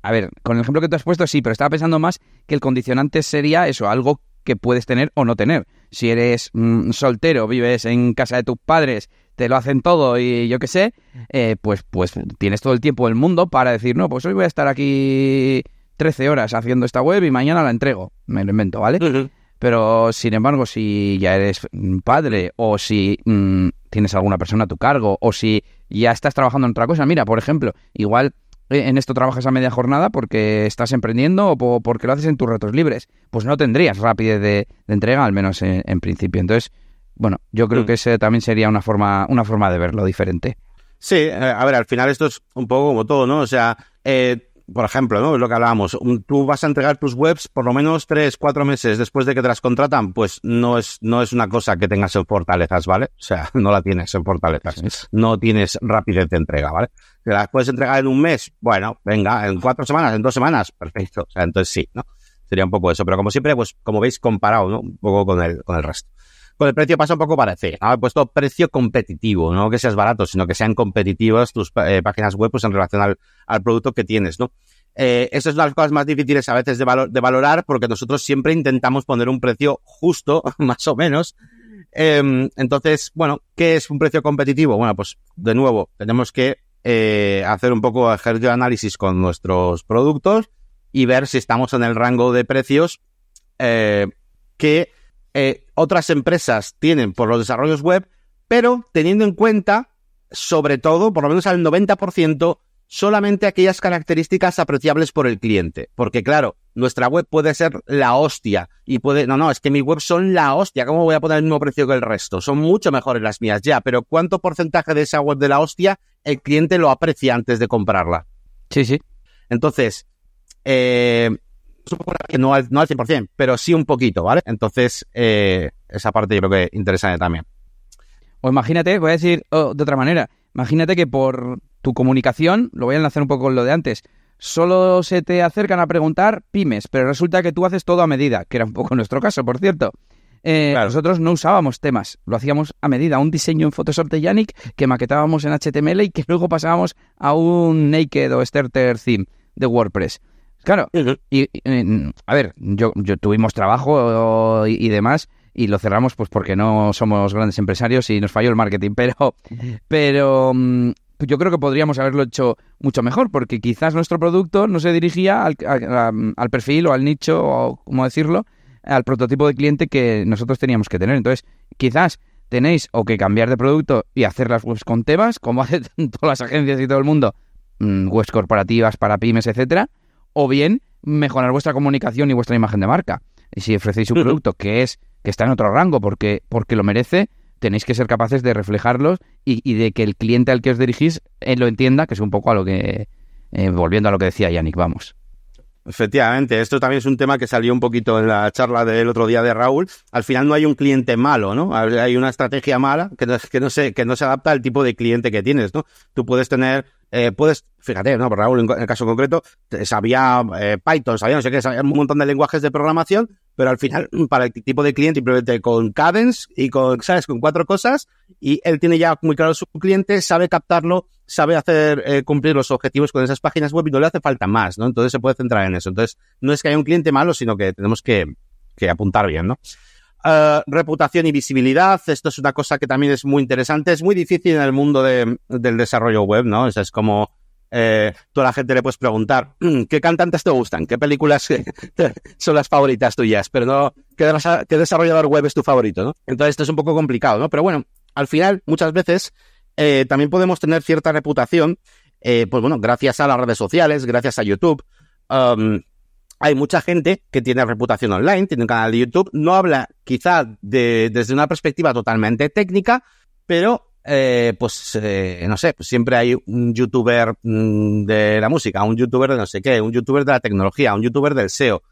B: A ver, con el ejemplo que tú has puesto, sí, pero estaba pensando más que el condicionante sería eso, algo que puedes tener o no tener. Si eres mmm, soltero, vives en casa de tus padres, te lo hacen todo y yo qué sé, eh, pues, pues tienes todo el tiempo del mundo para decir, no, pues hoy voy a estar aquí 13 horas haciendo esta web y mañana la entrego. Me lo invento, ¿vale? Pero, sin embargo, si ya eres padre o si mmm, tienes alguna persona a tu cargo o si ya estás trabajando en otra cosa, mira, por ejemplo, igual eh, en esto trabajas a media jornada porque estás emprendiendo o porque lo haces en tus retos libres, pues no tendrías rapidez de, de entrega, al menos en, en, principio. Entonces, bueno, yo creo mm. que ese también sería una forma, una forma de verlo diferente.
A: Sí, eh, a ver, al final esto es un poco como todo, ¿no? O sea, eh, por ejemplo, ¿no? Lo que hablábamos, tú vas a entregar tus webs por lo menos tres, cuatro meses después de que te las contratan, pues no es, no es una cosa que tengas en fortalezas, ¿vale? O sea, no la tienes en fortalezas. No tienes rapidez de entrega, ¿vale? ¿Te las puedes entregar en un mes? Bueno, venga, en cuatro semanas, en dos semanas, perfecto. O sea, entonces sí, ¿no? Sería un poco eso. Pero como siempre, pues como veis, comparado, ¿no? Un poco con el, con el resto. Con el precio pasa un poco parecido. ¿no? He puesto precio competitivo, no que seas barato, sino que sean competitivas tus eh, páginas web pues, en relación al, producto que tienes, ¿no? Eh, eso es una de las cosas más difíciles a veces de, valor, de, valorar porque nosotros siempre intentamos poner un precio justo, más o menos. Eh, entonces, bueno, ¿qué es un precio competitivo? Bueno, pues de nuevo, tenemos que eh, hacer un poco ejercicio de análisis con nuestros productos y ver si estamos en el rango de precios eh, que otras empresas tienen por los desarrollos web, pero teniendo en cuenta, sobre todo, por lo menos al 90%, solamente aquellas características apreciables por el cliente. Porque claro, nuestra web puede ser la hostia y puede, no, no, es que mi web son la hostia, ¿cómo voy a poner el mismo precio que el resto? Son mucho mejores las mías ya, pero ¿cuánto porcentaje de esa web de la hostia el cliente lo aprecia antes de comprarla?
B: Sí, sí.
A: Entonces, eh, no al, no al 100%, pero sí un poquito, ¿vale? Entonces, eh, esa parte yo creo que es interesante también.
B: O imagínate, voy a decir oh, de otra manera, imagínate que por tu comunicación, lo voy a enlazar un poco con lo de antes, solo se te acercan a preguntar pymes, pero resulta que tú haces todo a medida, que era un poco nuestro caso, por cierto. Eh, Nosotros no usábamos temas, lo hacíamos a medida, un diseño en Photoshop de Yannick que maquetábamos en HTML y que luego pasábamos a un Naked o Starter Theme de WordPress. Claro, y, a ver, yo, yo tuvimos trabajo y, demás y lo cerramos pues porque no somos grandes empresarios y nos falló el marketing, pero, pero mm, yo creo que podríamos haberlo hecho mucho mejor porque quizás nuestro producto no se dirigía al, al perfil o al nicho o como decirlo, al prototipo de cliente que nosotros teníamos que tener. Entonces, quizás tenéis o que cambiar de producto y hacer las webs con temas, como hacen todas las agencias y todo el mundo, mm, webs corporativas para pymes, etcétera, o bien mejorar vuestra comunicación y vuestra imagen de marca. Y si ofrecéis un producto que es que está en otro rango porque, porque lo merece, tenéis que ser capaces de reflejarlos y, de que el cliente al que os dirigís él lo entienda, que es un poco a lo que, eh, volviendo a lo que decía Yannick, vamos.
A: Efectivamente, esto también es un tema que salió un poquito en la charla del otro día de Raúl. Al final no hay un cliente malo, ¿no? Hay una estrategia mala que no, que no, se, que no se adapta al tipo de cliente que tienes, ¿no? Tú puedes tener, eh, puedes, fíjate, ¿no? Raúl, en, el caso concreto, sabía eh, Python, sabía no sé qué, sabía un montón de lenguajes de programación, pero al final, para el tipo de cliente, simplemente con Cadence y con, ¿sabes? Con cuatro cosas, y él tiene ya muy claro su cliente, sabe captarlo, sabe hacer eh, cumplir los objetivos con esas páginas web y no le hace falta más, ¿no? Entonces se puede centrar en eso. Entonces, no es que haya un cliente malo, sino que tenemos que, apuntar bien, ¿no? Uh, reputación y visibilidad, esto es una cosa que también es muy interesante, es muy difícil en el mundo de, del desarrollo web, ¿no? O es como eh, toda la gente le puedes preguntar qué cantantes te gustan, qué películas son las favoritas tuyas, pero no qué, qué desarrollador web es tu favorito, ¿no? Entonces esto es un poco complicado, ¿no? Pero bueno, al final, muchas veces eh, también podemos tener cierta reputación, eh, pues bueno, gracias a las redes sociales, gracias a YouTube. Um, hay mucha gente que tiene reputación online, tiene un canal de YouTube, no habla quizá de, desde una perspectiva totalmente técnica, pero eh, pues no sé, pues siempre hay un youtuber mm, de la música, un youtuber de no sé qué, un youtuber de la tecnología, un youtuber del SEO.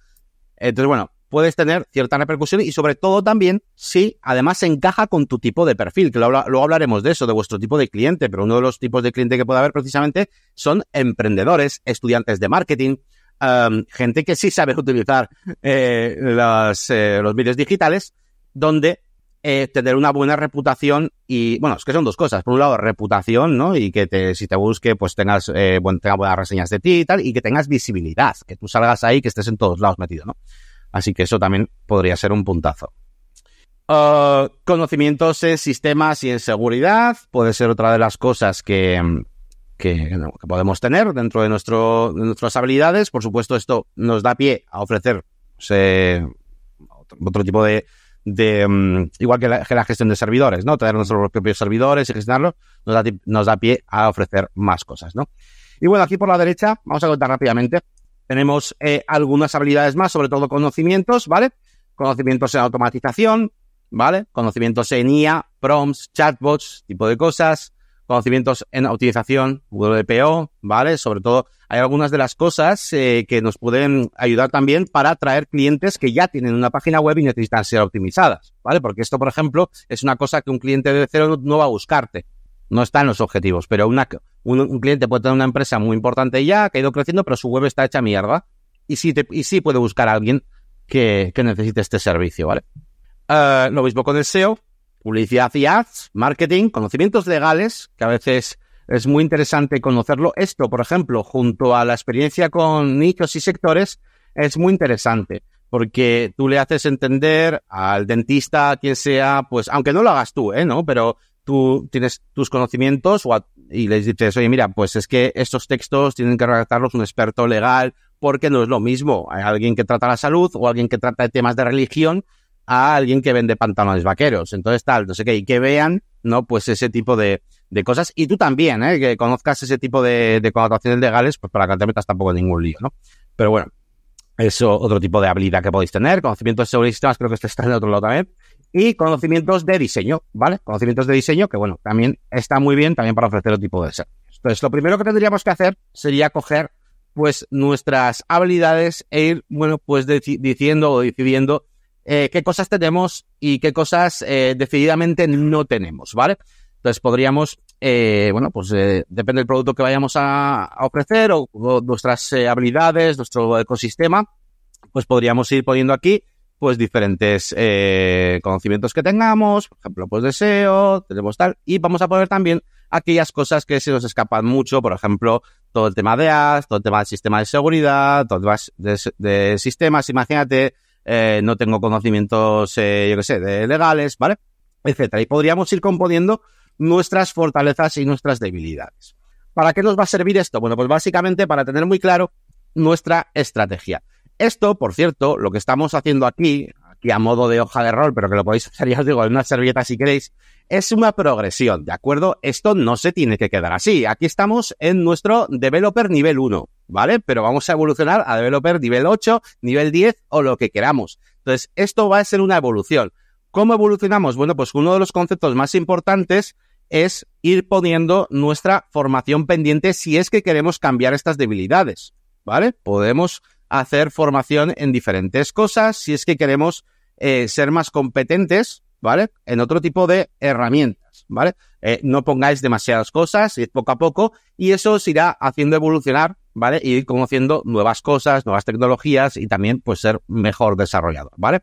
A: Entonces, bueno, puedes tener cierta repercusión y sobre todo también si además se encaja con tu tipo de perfil, que luego hablaremos de eso, de vuestro tipo de cliente, pero uno de los tipos de cliente que puede haber precisamente son emprendedores, estudiantes de marketing, gente que sí sabe utilizar eh, los, eh, los medios digitales, donde eh, tener una buena reputación y, bueno, es que son dos cosas. Por un lado, reputación, ¿no? Y que te, si te busque, pues tengas, eh, tenga buenas reseñas de ti y tal, y que tengas visibilidad, que tú salgas ahí, que estés en todos lados metido, ¿no? Así que eso también podría ser un puntazo. Uh, conocimientos en sistemas y en seguridad puede ser otra de las cosas que, que, podemos tener dentro de, nuestras habilidades. Por supuesto, esto nos da pie a ofrecer otro, tipo de, um, igual que la, gestión de servidores, ¿no? Tener nuestros propios servidores y gestionarlos nos da, nos da pie a ofrecer más cosas, ¿no? Y bueno, aquí por la derecha, vamos a contar rápidamente tenemos eh, algunas habilidades más, sobre todo conocimientos, ¿vale? Conocimientos en automatización, ¿vale? Conocimientos en IA, prompts, chatbots, tipo de cosas. Conocimientos en optimización, WPO, ¿vale? Sobre todo, hay algunas de las cosas eh, que nos pueden ayudar también para atraer clientes que ya tienen una página web y necesitan ser optimizadas, ¿vale? Porque esto, por ejemplo, es una cosa que un cliente de cero no va a buscarte no está en los objetivos, pero un, cliente puede tener una empresa muy importante ya, que ha ido creciendo, pero su web está hecha mierda. Y sí, y sí puede buscar a alguien que, necesite este servicio, ¿vale? Uh, lo mismo con el SEO, publicidad y ads, marketing, conocimientos legales, que a veces es muy interesante conocerlo. Esto, por ejemplo, junto a la experiencia con nichos y sectores, es muy interesante porque tú le haces entender al dentista, quien sea, pues, aunque no lo hagas tú, ¿eh? ¿No? Pero tú tienes tus conocimientos y les dices, oye, mira, pues es que estos textos tienen que redactarlos un experto legal, porque no es lo mismo hay alguien que trata la salud o alguien que trata de temas de religión a alguien que vende pantalones vaqueros. Entonces, tal, no sé qué, y que vean, ¿no? Pues ese tipo de, de cosas. Y tú también, ¿eh? Que conozcas ese tipo de, de legales, pues para que no te metas tampoco en ningún lío, ¿no? Pero bueno, eso otro tipo de habilidad que podéis tener. Seguridad y sistemas, creo que este está en otro lado también. Y conocimientos de diseño, ¿vale? Conocimientos de diseño, que bueno, también está muy bien también para ofrecer otro tipo de servicios. Entonces, lo primero que tendríamos que hacer sería coger, pues, nuestras habilidades e ir, bueno, pues diciendo o decidiendo eh, qué cosas tenemos y qué cosas eh, decididamente no tenemos, ¿vale? Entonces podríamos, eh, bueno, pues depende del producto que vayamos a, ofrecer o, nuestras habilidades, nuestro ecosistema, pues podríamos ir poniendo aquí pues diferentes conocimientos que tengamos, por ejemplo, pues deseo, tenemos tal, y vamos a poner también aquellas cosas que se nos escapan mucho, por ejemplo, todo el tema de ads, todo el tema del sistema de seguridad, todo el tema de, de sistemas, imagínate, eh, no tengo conocimientos, eh, yo qué sé, de legales, ¿vale? Etcétera. Y podríamos ir componiendo nuestras fortalezas y nuestras debilidades. ¿Para qué nos va a servir esto? Bueno, pues básicamente para tener muy claro nuestra estrategia. Esto, por cierto, lo que estamos haciendo aquí, aquí a modo de hoja de rol, pero que lo podéis hacer, ya os digo, en una servilleta si queréis, es una progresión, ¿de acuerdo? Esto no se tiene que quedar así. Aquí estamos en nuestro developer nivel 1, ¿vale? Pero vamos a evolucionar a developer nivel 8, nivel 10 o lo que queramos. Entonces, esto va a ser una evolución. ¿Cómo evolucionamos? Bueno, pues uno de los conceptos más importantes es ir poniendo nuestra formación pendiente si es que queremos cambiar estas debilidades, ¿vale? Podemos hacer formación en diferentes cosas si es que queremos eh, ser más competentes ¿vale? En otro tipo de herramientas, ¿vale? Eh, no pongáis demasiadas cosas, ir poco a poco, y eso os irá haciendo evolucionar, ¿vale? Y ir conociendo nuevas cosas, nuevas tecnologías y también, pues, ser mejor desarrollador, ¿vale?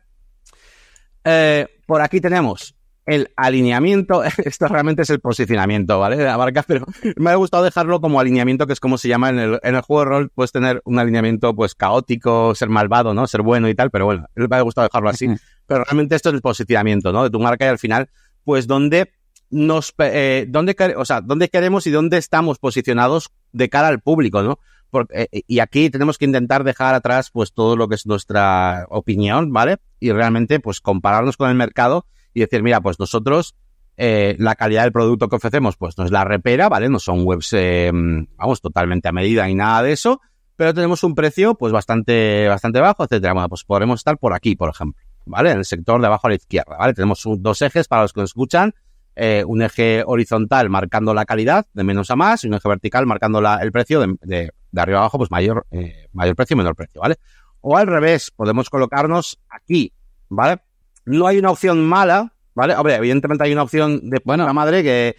A: Eh, por aquí tenemos el alineamiento, esto realmente es el posicionamiento, ¿vale? De la marca, pero me ha gustado dejarlo como alineamiento, que es como se llama en el, en el juego de rol, puedes tener un alineamiento pues caótico, ser malvado, ¿no? Ser bueno y tal, pero bueno, me ha gustado dejarlo así. Pero realmente esto es el posicionamiento, ¿no? De tu marca y al final, pues dónde nos, eh, dónde, o sea, dónde queremos y dónde estamos posicionados de cara al público, ¿no? Porque, eh, y aquí tenemos que intentar dejar atrás pues todo lo que es nuestra opinión, ¿vale? Y realmente pues compararnos con el mercado y decir, mira, pues nosotros eh, la calidad del producto que ofrecemos pues no es la repera, ¿vale? No son webs, eh, vamos, totalmente a medida y nada de eso, pero tenemos un precio pues bastante, bastante bajo, etcétera. Bueno, pues podremos estar por aquí, por ejemplo, ¿vale? En el sector de abajo a la izquierda, ¿vale? Tenemos dos ejes para los que nos escuchan, eh, un eje horizontal marcando la calidad de menos a más y un eje vertical marcando la, el precio de, de, arriba a abajo, pues mayor, mayor precio y menor precio, ¿vale? O al revés, podemos colocarnos aquí, ¿vale? No hay una opción mala, ¿vale? Hombre, evidentemente hay una opción de buena madre que...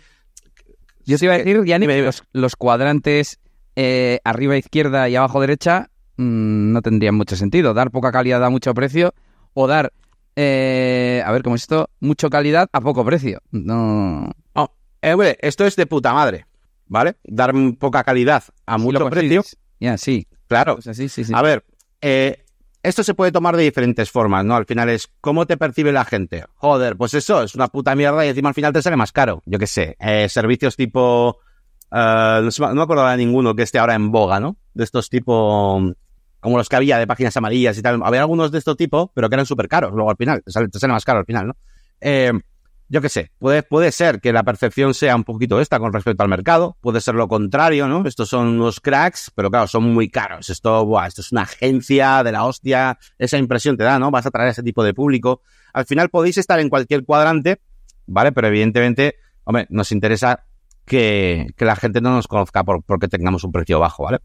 B: Yo te iba a decir, ya ni los, los cuadrantes eh, arriba izquierda y abajo derecha mmm, no tendrían mucho sentido. Dar poca calidad a mucho precio o dar, eh, a ver cómo es esto, mucho calidad a poco precio. No.
A: Oh, eh, hombre, esto es de puta madre, ¿vale? Dar poca calidad a mucho precio.
B: Ya, sí.
A: Claro.
B: Así, sí, sí.
A: A ver, eh, esto se puede tomar de diferentes formas, ¿no? Al final es, ¿cómo te percibe la gente? Joder, pues eso, es una puta mierda y encima al final te sale más caro. Yo qué sé, eh, servicios tipo... Uh, no, me acuerdo de ninguno que esté ahora en boga, ¿no? De estos tipo... Como los que había de páginas amarillas y tal. Había algunos de este tipo, pero que eran súper caros luego al final. Te sale, te sale, más caro al final, ¿no? Eh, yo qué sé, puede, puede ser que la percepción sea un poquito esta con respecto al mercado, puede ser lo contrario, ¿no? Estos son unos cracks, pero claro, son muy caros. Esto, buah, esto es una agencia de la hostia, esa impresión te da, ¿no? Vas a traer a ese tipo de público. Al final podéis estar en cualquier cuadrante, ¿vale? Pero evidentemente, hombre, nos interesa que, que la gente no nos conozca por, porque tengamos un precio bajo, ¿vale?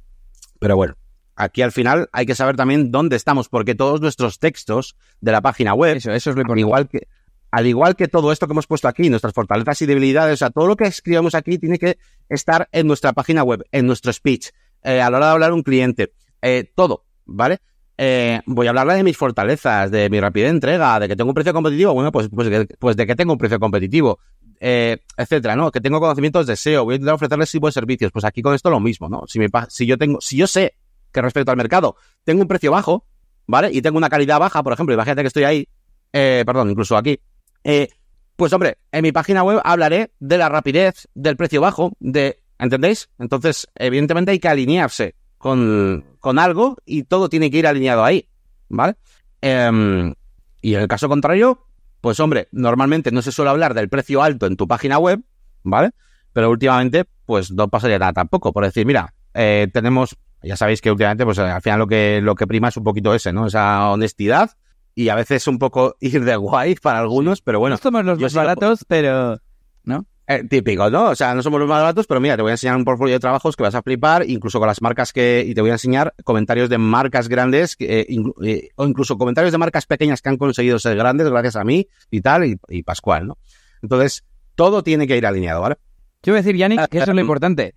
A: Pero bueno, aquí al final hay que saber también dónde estamos, porque todos nuestros textos de la página web,
B: eso, eso es lo importante.
A: igual que al igual que todo esto que hemos puesto aquí, nuestras fortalezas y debilidades, o sea, todo lo que escribamos aquí tiene que estar en nuestra página web, en nuestro speech, eh, a la hora de hablar a un cliente, eh, todo, ¿vale? Eh, voy a hablarle de mis fortalezas, de mi rapidez de entrega, de que tengo un precio competitivo, bueno, pues, pues, de, pues de que tengo un precio competitivo, etcétera, ¿no? Que tengo conocimientos de SEO, voy a intentar ofrecerles de servicios, pues aquí con esto lo mismo, ¿no? Si, me, si yo tengo, si yo sé que respecto al mercado tengo un precio bajo, ¿vale? Y tengo una calidad baja, por ejemplo, imagínate que estoy ahí, perdón, incluso aquí, eh, pues hombre, en mi página web hablaré de la rapidez, del precio bajo, de ¿Entendéis? Entonces, evidentemente hay que alinearse con, con algo y todo tiene que ir alineado ahí, ¿vale? Em, y en el caso contrario, pues hombre, normalmente no se suele hablar del precio alto en tu página web, ¿vale? Pero últimamente, pues no pasaría nada tampoco. Por decir, mira, eh, tenemos, ya sabéis que últimamente, pues al final lo que, lo que prima es un poquito ese, ¿no? Esa honestidad y a veces un poco ir de guay para algunos, pero bueno.
B: somos los más baratos, pero... ¿No?
A: Eh, típico, ¿no? O sea, no somos los más baratos, pero mira, te voy a enseñar un portfolio de trabajos que vas a flipar, incluso con las marcas que... Y te voy a enseñar comentarios de marcas grandes, eh, eh, o incluso comentarios de marcas pequeñas que han conseguido ser grandes gracias a mí y tal, y, Pascual, ¿no? Entonces, todo tiene que ir alineado, ¿vale?
B: Yo voy a decir, Yannick, que eso es lo importante.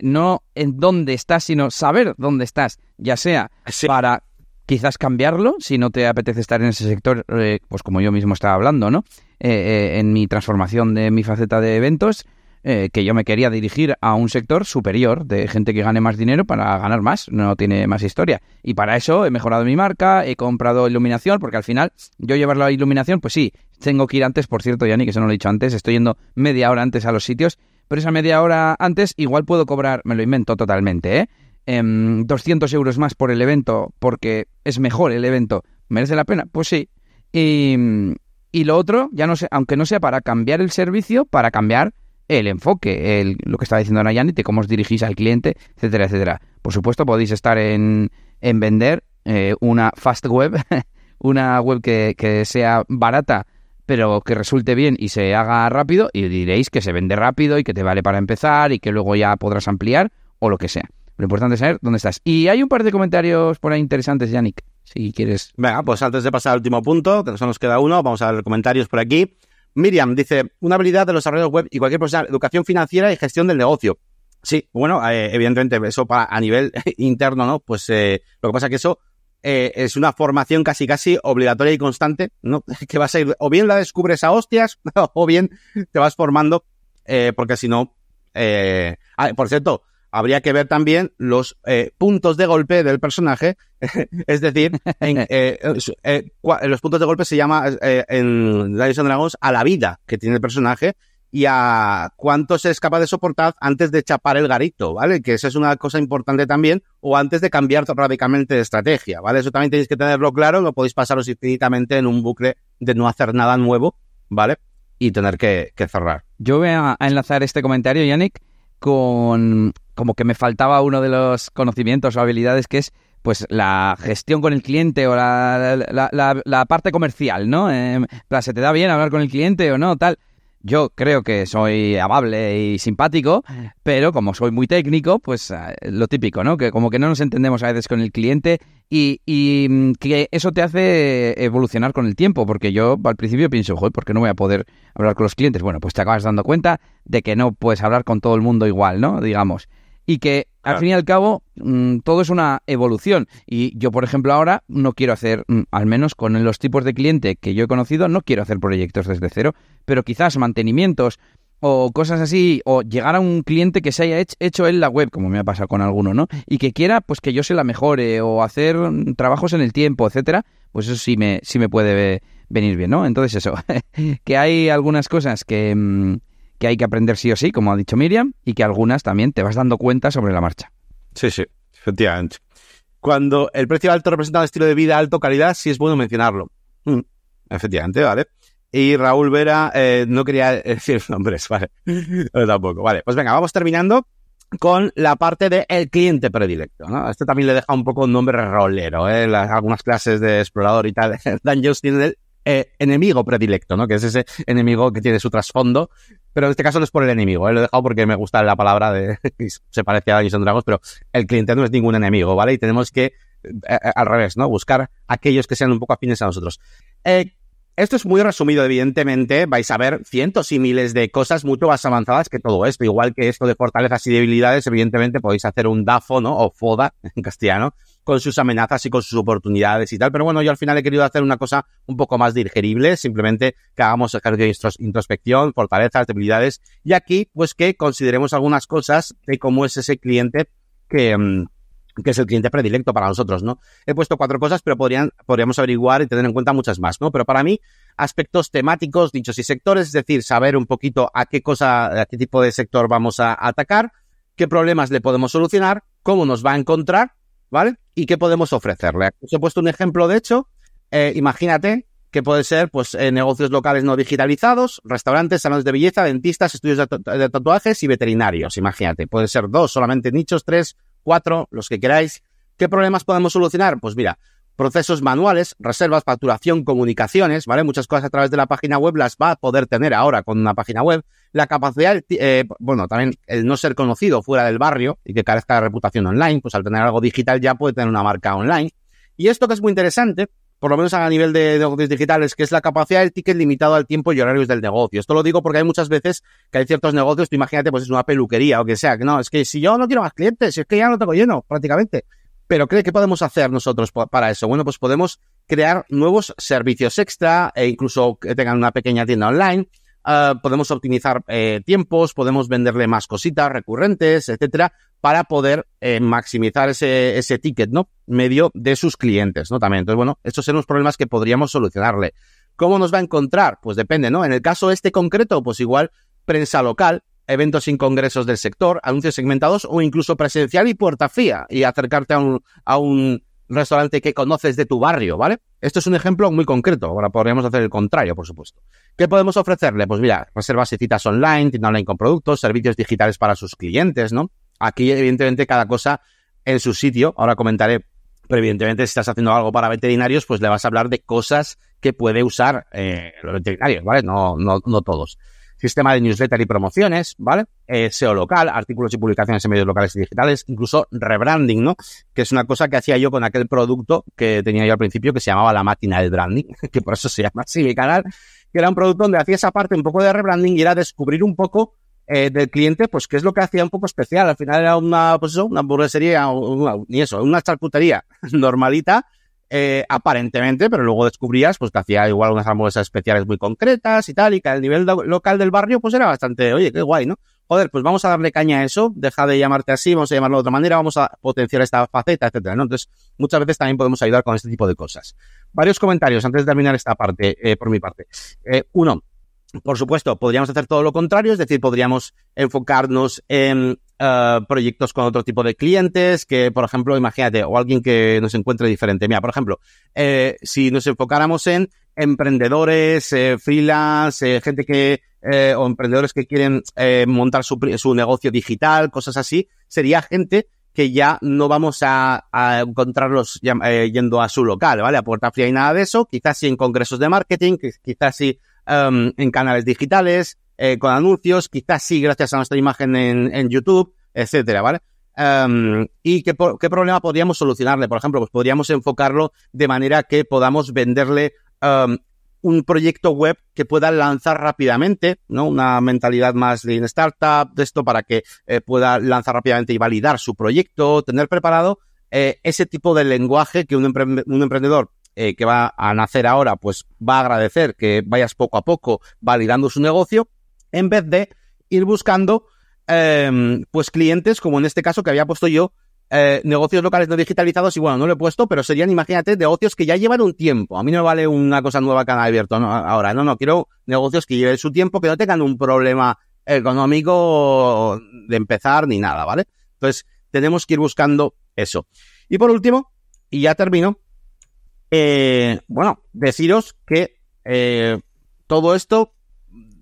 B: no en dónde estás, sino saber dónde estás, ya sea para quizás cambiarlo si no te apetece estar en ese sector, pues como yo mismo estaba hablando, ¿no? Eh, eh, en mi transformación de mi faceta de eventos, eh, que yo me quería dirigir a un sector superior de gente que gane más dinero para ganar más, no tiene más historia. Y para eso he mejorado mi marca, he comprado iluminación, porque al final yo llevar la iluminación, pues sí, tengo que ir antes, por cierto, Yanni, que eso no lo he dicho antes, estoy yendo media hora antes a los sitios, pero esa media hora antes igual puedo cobrar, me lo invento totalmente, ¿eh? 200 em, euros más por el evento porque es mejor el evento. ¿Merece la pena? Pues sí. Y, y lo otro, ya no sé, aunque no sea para cambiar el servicio, para cambiar el enfoque, el, lo que estaba diciendo Nayani, de cómo os dirigís al cliente, etcétera, etcétera. Por supuesto, podéis estar en, en vender eh, una fast web, una web que, que sea barata, pero que resulte bien y se haga rápido, y diréis que se vende rápido y que te vale para empezar y que luego ya podrás ampliar o lo que sea. Lo importante es saber dónde estás. Y hay un par de comentarios por ahí interesantes, Yannick si quieres.
A: Venga, pues antes de pasar al último punto, que solo nos queda uno, vamos a ver comentarios por aquí. Miriam dice, una habilidad de los desarrolladores web y cualquier profesional, educación financiera y gestión del negocio. Sí, bueno, eh, evidentemente eso para, a nivel interno, ¿no? Pues eh, lo que pasa es que eso eh, es una formación casi casi obligatoria y constante, ¿no? Que vas a ir, o bien la descubres a hostias, o bien te vas formando, porque si no, ah, por cierto, habría que ver también los eh, puntos de golpe del personaje, es decir, en, eh, eh, los puntos de golpe se llama en Dungeons Dragons a la vida que tiene el personaje y a cuánto se es capaz de soportar antes de chapar el garito, ¿vale? Que eso es una cosa importante también, o antes de cambiar radicalmente de estrategia, ¿vale? Eso también tenéis que tenerlo claro, no podéis pasaros infinitamente en un bucle de no hacer nada nuevo, ¿vale? Y tener que, que cerrar.
B: Yo voy a enlazar este comentario, Yannick, con como que me faltaba uno de los conocimientos o habilidades que es pues la gestión con el cliente o la, la, la, parte comercial, ¿no? Eh, ¿Se te da bien hablar con el cliente o no? Tal. Yo creo que soy amable y simpático, pero como soy muy técnico, pues eh, lo típico, ¿no? Que como que no nos entendemos a veces con el cliente y, y mm, que eso te hace evolucionar con el tiempo, porque yo al principio pienso, joder, ¿por qué no voy a poder hablar con los clientes? Bueno, pues te acabas dando cuenta de que no puedes hablar con todo el mundo igual, ¿no? Digamos y que al fin y al cabo mm, todo es una evolución. Y yo, por ejemplo, ahora no quiero hacer, mm, al menos con los tipos de cliente que yo he conocido, no quiero hacer proyectos desde cero, pero quizás mantenimientos o cosas así, o llegar a un cliente que se haya hecho él la web, como me ha pasado con alguno, ¿no? Y que quiera, pues que yo se la mejore, o hacer mm, trabajos en el tiempo, etcétera, pues eso sí me, sí me puede venir bien, ¿no? Entonces eso, que hay algunas cosas que que hay que aprender sí o sí, como ha dicho Miriam, y que algunas también te vas dando cuenta sobre la marcha.
A: Sí, sí, efectivamente. Cuando el precio alto representa un estilo de vida alto calidad, sí es bueno mencionarlo. Mm, efectivamente, vale. Y Raúl Vera eh, no quería decir nombres, vale. No, tampoco. Vale, pues venga, vamos terminando con la parte de el cliente predilecto, ¿no? Este también le deja un poco un nombre rolero, ¿eh? algunas clases de explorador y tal. Dan tiene el eh, enemigo predilecto, ¿no? Que es ese enemigo que tiene su trasfondo pero en este caso no es por el enemigo, ¿eh? lo he dejado porque me gusta la palabra de, se parece a Dungeons Dragons, pero el cliente no es ningún enemigo, ¿vale? Y tenemos que, eh, eh, al revés, ¿no? Buscar aquellos que sean un poco afines a nosotros. Esto es muy resumido, evidentemente. Vais a ver cientos y miles de cosas mucho más avanzadas que todo esto. Igual que esto de fortalezas y debilidades, evidentemente podéis hacer un DAFO, ¿no? O FODA en castellano, con sus amenazas y con sus oportunidades y tal. Pero bueno, yo al final he querido hacer una cosa un poco más digerible, simplemente que hagamos ejercicio de introspección, fortalezas, debilidades. Y aquí, pues que consideremos algunas cosas de cómo es ese cliente que, mm, que es el cliente predilecto para nosotros, ¿no? He puesto cuatro cosas, pero podrían, podríamos averiguar y tener en cuenta muchas más, ¿no? Pero para mí, aspectos temáticos, dichos y sectores, es decir, saber un poquito a qué cosa, a qué tipo de sector vamos a atacar, qué problemas le podemos solucionar, cómo nos va a encontrar, ¿vale? Y qué podemos ofrecerle. Os he puesto un ejemplo, de hecho, eh, imagínate que puede ser pues eh, negocios locales no digitalizados, restaurantes, salones de belleza, dentistas, estudios de, tatuajes y veterinarios. Imagínate, puede ser dos, solamente nichos, tres, cuatro, los que queráis. ¿Qué problemas podemos solucionar? Pues mira, procesos manuales, reservas, facturación, comunicaciones, ¿vale? Muchas cosas a través de la página web las va a poder tener ahora con una página web. La capacidad, eh, bueno, también el no ser conocido fuera del barrio y que carezca de reputación online, pues al tener algo digital ya puede tener una marca online. Y esto que es muy interesante por lo menos a nivel de negocios digitales, que es la capacidad del ticket limitado al tiempo y horarios del negocio. Esto lo digo porque hay muchas veces que hay ciertos negocios, tú imagínate, pues es una peluquería o que sea, que no, es que si yo no quiero más clientes, es que ya no tengo lleno, prácticamente. Pero ¿qué, qué podemos hacer nosotros para eso? Bueno, pues podemos crear nuevos servicios extra e incluso que tengan una pequeña tienda online. Ah, podemos optimizar eh, tiempos, podemos venderle más cositas recurrentes, etcétera, para poder eh, maximizar ese, ese ticket, ¿no? Medio de sus clientes, ¿no? También. Entonces, bueno, estos son los problemas que podríamos solucionarle. ¿Cómo nos va a encontrar? Pues depende, ¿no? En el caso este concreto, pues igual prensa local, eventos sin congresos del sector, anuncios segmentados o incluso presencial y puerta fría y acercarte a un, a un restaurante que conoces de tu barrio, ¿vale? Esto es un ejemplo muy concreto. Ahora podríamos hacer el contrario, por supuesto. ¿Qué podemos ofrecerle? Pues mira, reservas y citas online, tienda online con productos, servicios digitales para sus clientes, ¿no? Aquí, evidentemente, cada cosa en su sitio. Ahora comentaré, pero evidentemente, si estás haciendo algo para veterinarios, pues le vas a hablar de cosas que puede usar eh, los veterinarios, ¿vale? No, no, no todos. Sistema de newsletter y promociones, ¿vale? Eh, SEO local, artículos y publicaciones en medios locales y digitales, incluso rebranding, ¿no? Que es una cosa que hacía yo con aquel producto que tenía yo al principio que se llamaba la máquina del branding, que por eso se llama así mi canal, que era un producto donde hacía esa parte un poco de rebranding y era descubrir un poco eh, del cliente, pues qué es lo que hacía un poco especial. Al final era una, pues eso, una hamburguesería, ni eso, una charcutería normalita, eh, aparentemente, pero luego descubrías pues que hacía igual unas hamburguesas especiales muy concretas y tal, y que al nivel local del barrio pues era bastante, oye, qué guay, ¿no? Joder, pues vamos a darle caña a eso, deja de llamarte así, vamos a llamarlo de otra manera, vamos a potenciar esta faceta, etcétera, ¿no? Entonces, muchas veces también podemos ayudar con este tipo de cosas. Varios comentarios antes de terminar esta parte, eh, por mi parte. uno, por supuesto, podríamos hacer todo lo contrario, es decir, podríamos enfocarnos en eh, proyectos con otro tipo de clientes, que, por ejemplo, imagínate, o alguien que nos encuentre diferente. Mira, por ejemplo, eh, si nos enfocáramos en emprendedores, eh, freelance, gente que, o emprendedores que quieren montar su, su, negocio digital, cosas así, sería gente que ya no vamos a, encontrarlos yendo a su local, ¿vale? A puerta fría y nada de eso, quizás sí en congresos de marketing, quizás sí Em, en canales digitales, eh, con anuncios, quizás sí gracias a nuestra imagen en, YouTube, etcétera, ¿vale? Um, ¿Y qué, qué, problema podríamos solucionarle? Por ejemplo, pues podríamos enfocarlo de manera que podamos venderle um, un proyecto web que pueda lanzar rápidamente, ¿no? Una mentalidad más de startup, de esto para que eh, pueda lanzar rápidamente y validar su proyecto, tener preparado eh, ese tipo de lenguaje que un, empre un emprendedor que va a nacer ahora, pues va a agradecer que vayas poco a poco validando su negocio, en vez de ir buscando, em, pues clientes, como en este caso que había puesto yo, eh, negocios locales no digitalizados, y bueno, no lo he puesto, pero serían, imagínate, negocios que ya llevan un tiempo. A mí no vale una cosa nueva que han abierto ahora, no, no, quiero negocios que lleven su tiempo, que no tengan un problema económico de empezar ni nada, ¿vale? Entonces, tenemos que ir buscando eso. Y por último, y ya termino, eh, bueno, deciros que eh, todo esto,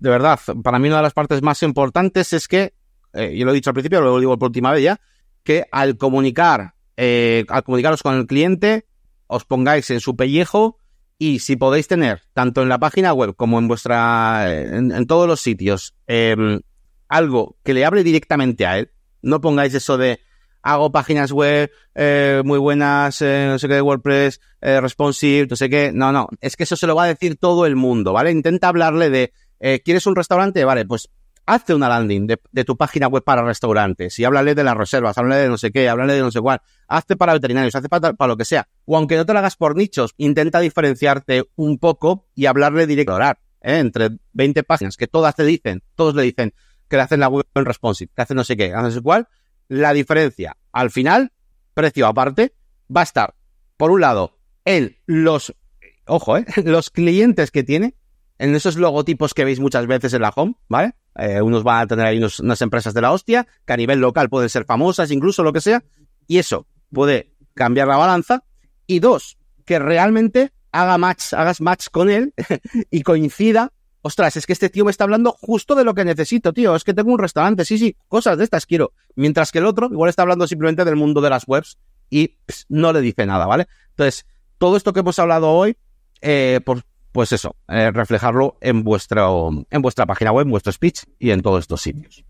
A: de verdad, para mí una de las partes más importantes es que, eh, yo lo he dicho al principio, lo digo por última vez ya, que al comunicar, eh, al comunicaros con el cliente, os pongáis en su pellejo y si podéis tener, tanto en la página web como en vuestra, en, en todos los sitios, em, algo que le hable directamente a él, no pongáis eso de, hago páginas web eh, muy buenas, eh, no sé qué, WordPress, eh, responsive, no sé qué. No, no, es que eso se lo va a decir todo el mundo, ¿vale? Intenta hablarle de, eh, ¿quieres un restaurante? Vale, pues hazte una landing de, tu página web para restaurantes y háblale de las reservas, háblale de no sé qué, háblale de no sé cuál, hazte para veterinarios, hazte para, para lo que sea. O aunque no te lo hagas por nichos, intenta diferenciarte un poco y hablarle directo, ¿eh? entre 20 páginas que todas te dicen, todos le dicen que le hacen la web en responsive, que hacen no sé qué, no sé cuál, la diferencia al final, precio aparte, va a estar, por un lado, en los, ojo, eh, los clientes que tiene, en esos logotipos que veis muchas veces en la home, ¿vale? Eh, unos van a tener ahí unas empresas de la hostia, que a nivel local pueden ser famosas, incluso lo que sea, y eso puede cambiar la balanza. Y dos, que realmente haga match, hagas match con él y coincida. Ostras, es que este tío me está hablando justo de lo que necesito, tío. Es que tengo un restaurante, sí, sí, cosas de estas quiero. Mientras que el otro igual está hablando simplemente del mundo de las webs y no le dice nada, ¿vale? Entonces, todo esto que hemos hablado hoy, eh, por, pues eso, eh, reflejarlo en, vuestro, en vuestra página web, en vuestro speech y en todos estos sitios.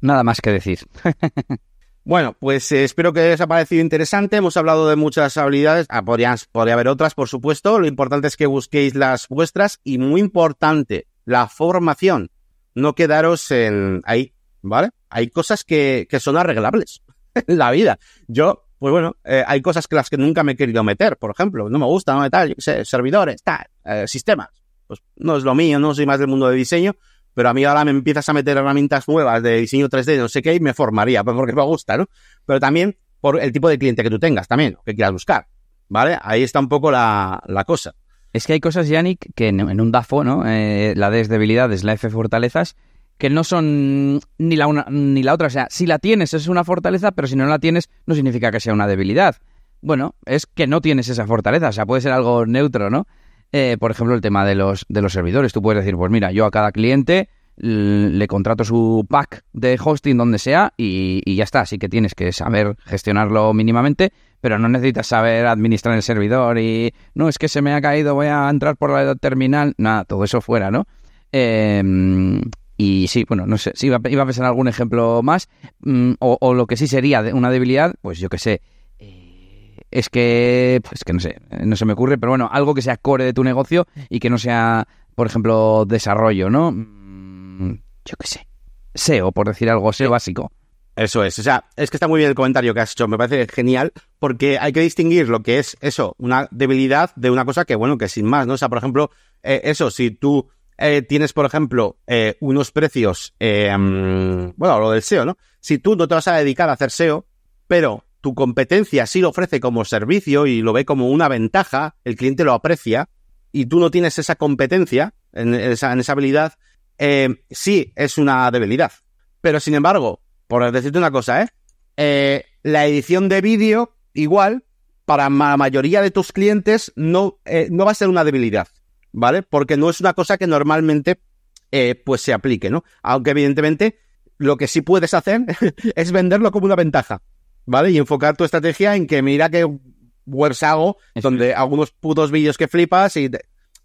B: Nada más que decir.
A: bueno, pues eh, espero que os haya parecido interesante. Hemos hablado de muchas habilidades. Ah, podría, haber otras, por supuesto. Lo importante es que busquéis las vuestras y muy importante, la formación. No quedaros en ahí, ¿vale? Hay cosas que, que son arreglables en la vida. Yo pues bueno, eh, hay cosas que las que nunca me he querido meter, por ejemplo, no me gusta, no tal, servidores, tal, eh, sistemas. Pues no es lo mío, no soy más del mundo de diseño, pero a mí ahora me empiezas a meter herramientas nuevas de diseño 3D, no sé qué, y me formaría, pues porque me gusta, ¿no? Pero también por el tipo de cliente que tú tengas, también, que quieras buscar, ¿vale? Ahí está un poco la, la cosa.
B: Es que hay cosas, Yannick, que en, un DAFO, ¿no? Eh, la D es debilidades, la F fortalezas, que no son ni la una ni la otra. O sea, si la tienes es una fortaleza, pero si no la tienes no significa que sea una debilidad. Bueno, es que no tienes esa fortaleza, o sea, puede ser algo neutro, ¿no? Eh, por ejemplo, el tema de los, de los servidores. Tú puedes decir, pues mira, yo a cada cliente le contrato su pack de hosting donde sea y, y, ya está. Así que tienes que saber gestionarlo mínimamente, pero no necesitas saber administrar el servidor y no, es que se me ha caído, voy a entrar por la terminal. Nada, todo eso fuera, ¿no? Eh, y sí, bueno, no sé, si iba, a pensar algún ejemplo más, mm, o, lo que sí sería una debilidad, pues yo qué sé, es que, pues que no sé, no se me ocurre, pero bueno, algo que sea core de tu negocio y que no sea, por ejemplo, desarrollo, ¿no? Mm, yo qué sé, SEO, por decir algo, SEO básico.
A: Eso es, o sea, es que está muy bien el comentario que has hecho, me parece genial, porque hay que distinguir lo que es eso, una debilidad de una cosa que, bueno, que sin más, ¿no? O sea, por ejemplo, eh, eso, si tú eh, tienes, por ejemplo, eh, unos precios, mm, bueno, lo del SEO, ¿no? Si tú no te vas a dedicar a hacer SEO, pero tu competencia sí lo ofrece como servicio y lo ve como una ventaja, el cliente lo aprecia, y tú no tienes esa competencia en esa, en esa habilidad, sí es una debilidad. Pero sin embargo, por decirte una cosa, ¿eh? la edición de vídeo, igual, para la mayoría de tus clientes, no, no va a ser una debilidad. ¿vale? Porque no es una cosa que normalmente eh, pues se aplique, ¿no? Aunque evidentemente lo que sí puedes hacer es venderlo como una ventaja, ¿vale? Y enfocar tu estrategia en que mira que works hago, donde algunos putos vídeos que flipas y...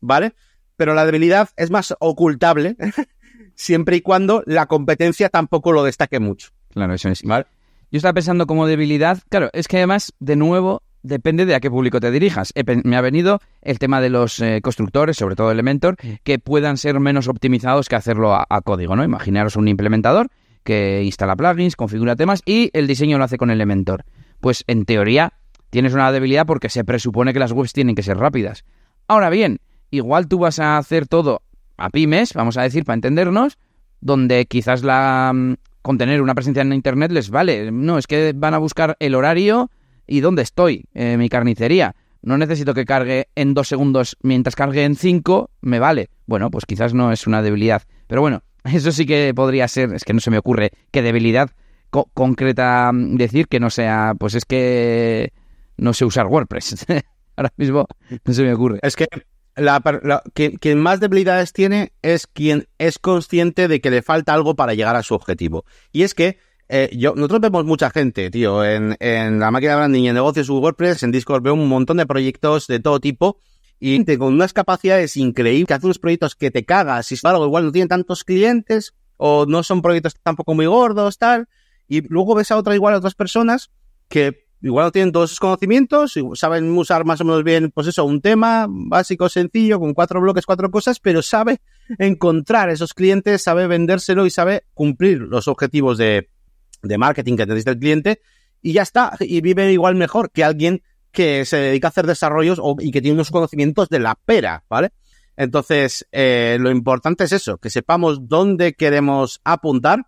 A: ¿Vale? Pero la debilidad es más ocultable siempre y cuando la competencia tampoco lo destaque mucho.
B: Claro, eso es. ¿Vale? Yo estaba pensando como debilidad, claro, es que además, de nuevo, depende de a qué público te dirijas. me ha venido el tema de los eh, constructores, sobre todo Elementor, que puedan ser menos optimizados que hacerlo a, código, ¿no? Imaginaros un implementador que instala plugins, configura temas y el diseño lo hace con Elementor. Pues en teoría tienes una debilidad porque se presupone que las webs tienen que ser rápidas. Ahora bien, igual tú vas a hacer todo a pymes, vamos a decir, para entendernos, donde quizás la mm, con tener una presencia en internet les vale. No, es que van a buscar el horario y dónde estoy, en mi carnicería. No necesito que cargue en dos segundos, mientras cargue en cinco, me vale. Bueno, pues quizás no es una debilidad. Pero bueno, eso sí que podría ser, es que no se me ocurre qué debilidad concreta mm, decir que no sea, pues es que no sé usar WordPress. Ahora mismo no se me ocurre.
A: Es que la, quien, más debilidades tiene es quien es consciente de que le falta algo para llegar a su objetivo. Y es que eh, yo, nosotros vemos mucha gente, tío, en, en la máquina de branding, en negocios WordPress, en Discord, veo un montón de proyectos de todo tipo y con unas capacidades increíbles, que hacen unos proyectos que te cagas, y algo igual no tienen tantos clientes, o no son proyectos tampoco muy gordos, tal, y luego ves a otra igual a otras personas que igual no tienen todos esos conocimientos, saben usar más o menos bien, pues eso, un tema básico, sencillo, con cuatro bloques, cuatro cosas, pero sabe encontrar esos clientes, sabe vendérselo y sabe cumplir los objetivos de, de marketing que necesita el cliente y ya está, y vive igual mejor que alguien que se dedica a hacer desarrollos y que tiene unos conocimientos de la pera, ¿vale? Entonces, eh, lo importante es eso, que sepamos dónde queremos apuntar.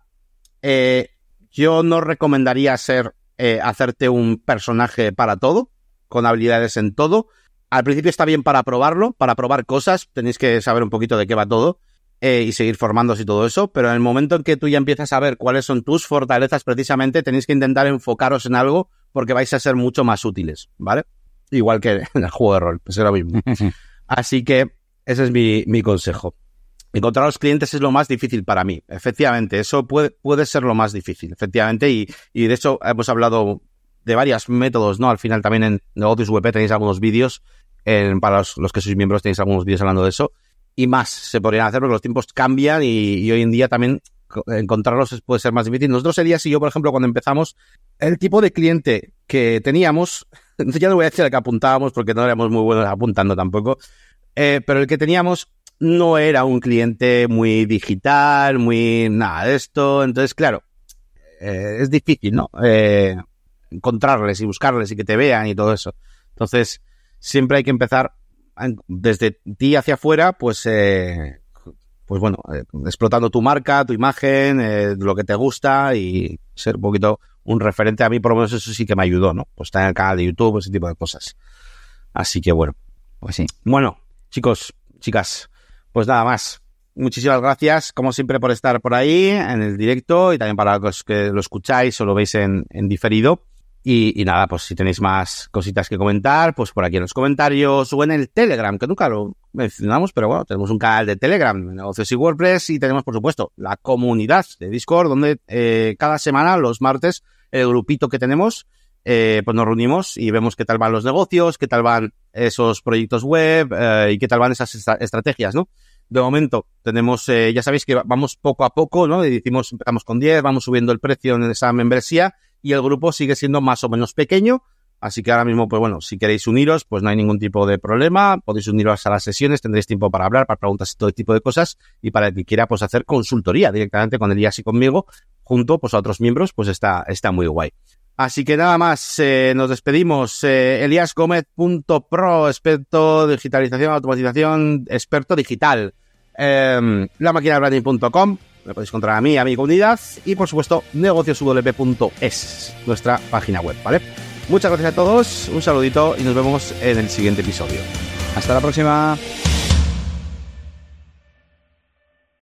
A: Eh, yo no recomendaría ser, eh, hacerte un personaje para todo, con habilidades en todo. Al principio está bien para probarlo, para probar cosas, tenéis que saber un poquito de qué va todo. y seguir formándose y todo eso, pero en el momento en que tú ya empiezas a ver cuáles son tus fortalezas, precisamente tenéis que intentar enfocaros en algo porque vais a ser mucho más útiles, ¿vale? Igual que en el juego de rol, pues es lo mismo. Así que ese es mi, mi consejo. Encontrar a los clientes es lo más difícil para mí. Efectivamente, eso puede, puede ser lo más difícil, efectivamente. Y, y de hecho hemos hablado de varios métodos, ¿no? Al final también en Negocios WP tenéis algunos vídeos. En, para los, los, que sois miembros tenéis algunos vídeos hablando de eso. Y más se podrían hacer porque los tiempos cambian y, y hoy en día también encontrarlos puede ser más difícil. Nosotros, Elías y yo, por ejemplo, cuando empezamos, el tipo de cliente que teníamos, ya no voy a decir el que apuntábamos porque no éramos muy buenos apuntando tampoco, eh, pero el que teníamos no era un cliente muy digital, muy nada de esto. Entonces, claro, eh, es difícil, ¿no? Eh, encontrarles y buscarles y que te vean y todo eso. Entonces, siempre hay que empezar desde ti hacia afuera, pues, eh, pues bueno, explotando tu marca, tu imagen, lo que te gusta y ser un poquito un referente. A mí, por lo menos, eso sí que me ayudó, ¿no? Pues estar en el canal de YouTube, ese tipo de cosas. Así que bueno.
B: Pues sí.
A: Bueno, chicos, chicas, pues nada más. Muchísimas gracias, como siempre, por estar por ahí en el directo y también para los que lo escucháis o lo veis en, en diferido. Y, y, nada, pues si tenéis más cositas que comentar, pues por aquí en los comentarios o en el Telegram, que nunca lo mencionamos, pero bueno, tenemos un canal de Telegram, negocios y WordPress, y tenemos, por supuesto, la comunidad de Discord, donde eh, cada semana, los martes, el grupito que tenemos, eh, pues nos reunimos y vemos qué tal van los negocios, qué tal van esos proyectos web eh, y qué tal van esas estra estrategias, ¿no? De momento tenemos, eh, ya sabéis que vamos poco a poco, ¿no? Y decimos, empezamos con 10, vamos subiendo el precio en esa membresía y el grupo sigue siendo más o menos pequeño. Así que ahora mismo, pues bueno, si queréis uniros, pues no hay ningún tipo de problema. Podéis uniros a las sesiones, tendréis tiempo para hablar, para preguntas y todo tipo de cosas. Y para el que quiera, pues hacer consultoría directamente con Elías y conmigo, junto pues a otros miembros, pues está, está muy guay. Así que nada más, eh, nos despedimos. Eh, eliasgomez.pro, experto digitalización, automatización, experto digital. Eh, la máquina branding.com, me podéis encontrar a mí, a mi comunidad y por supuesto negocioswp.es, nuestra página web, ¿vale? Muchas gracias a todos, un saludito y nos vemos en el siguiente episodio.
B: Hasta la próxima.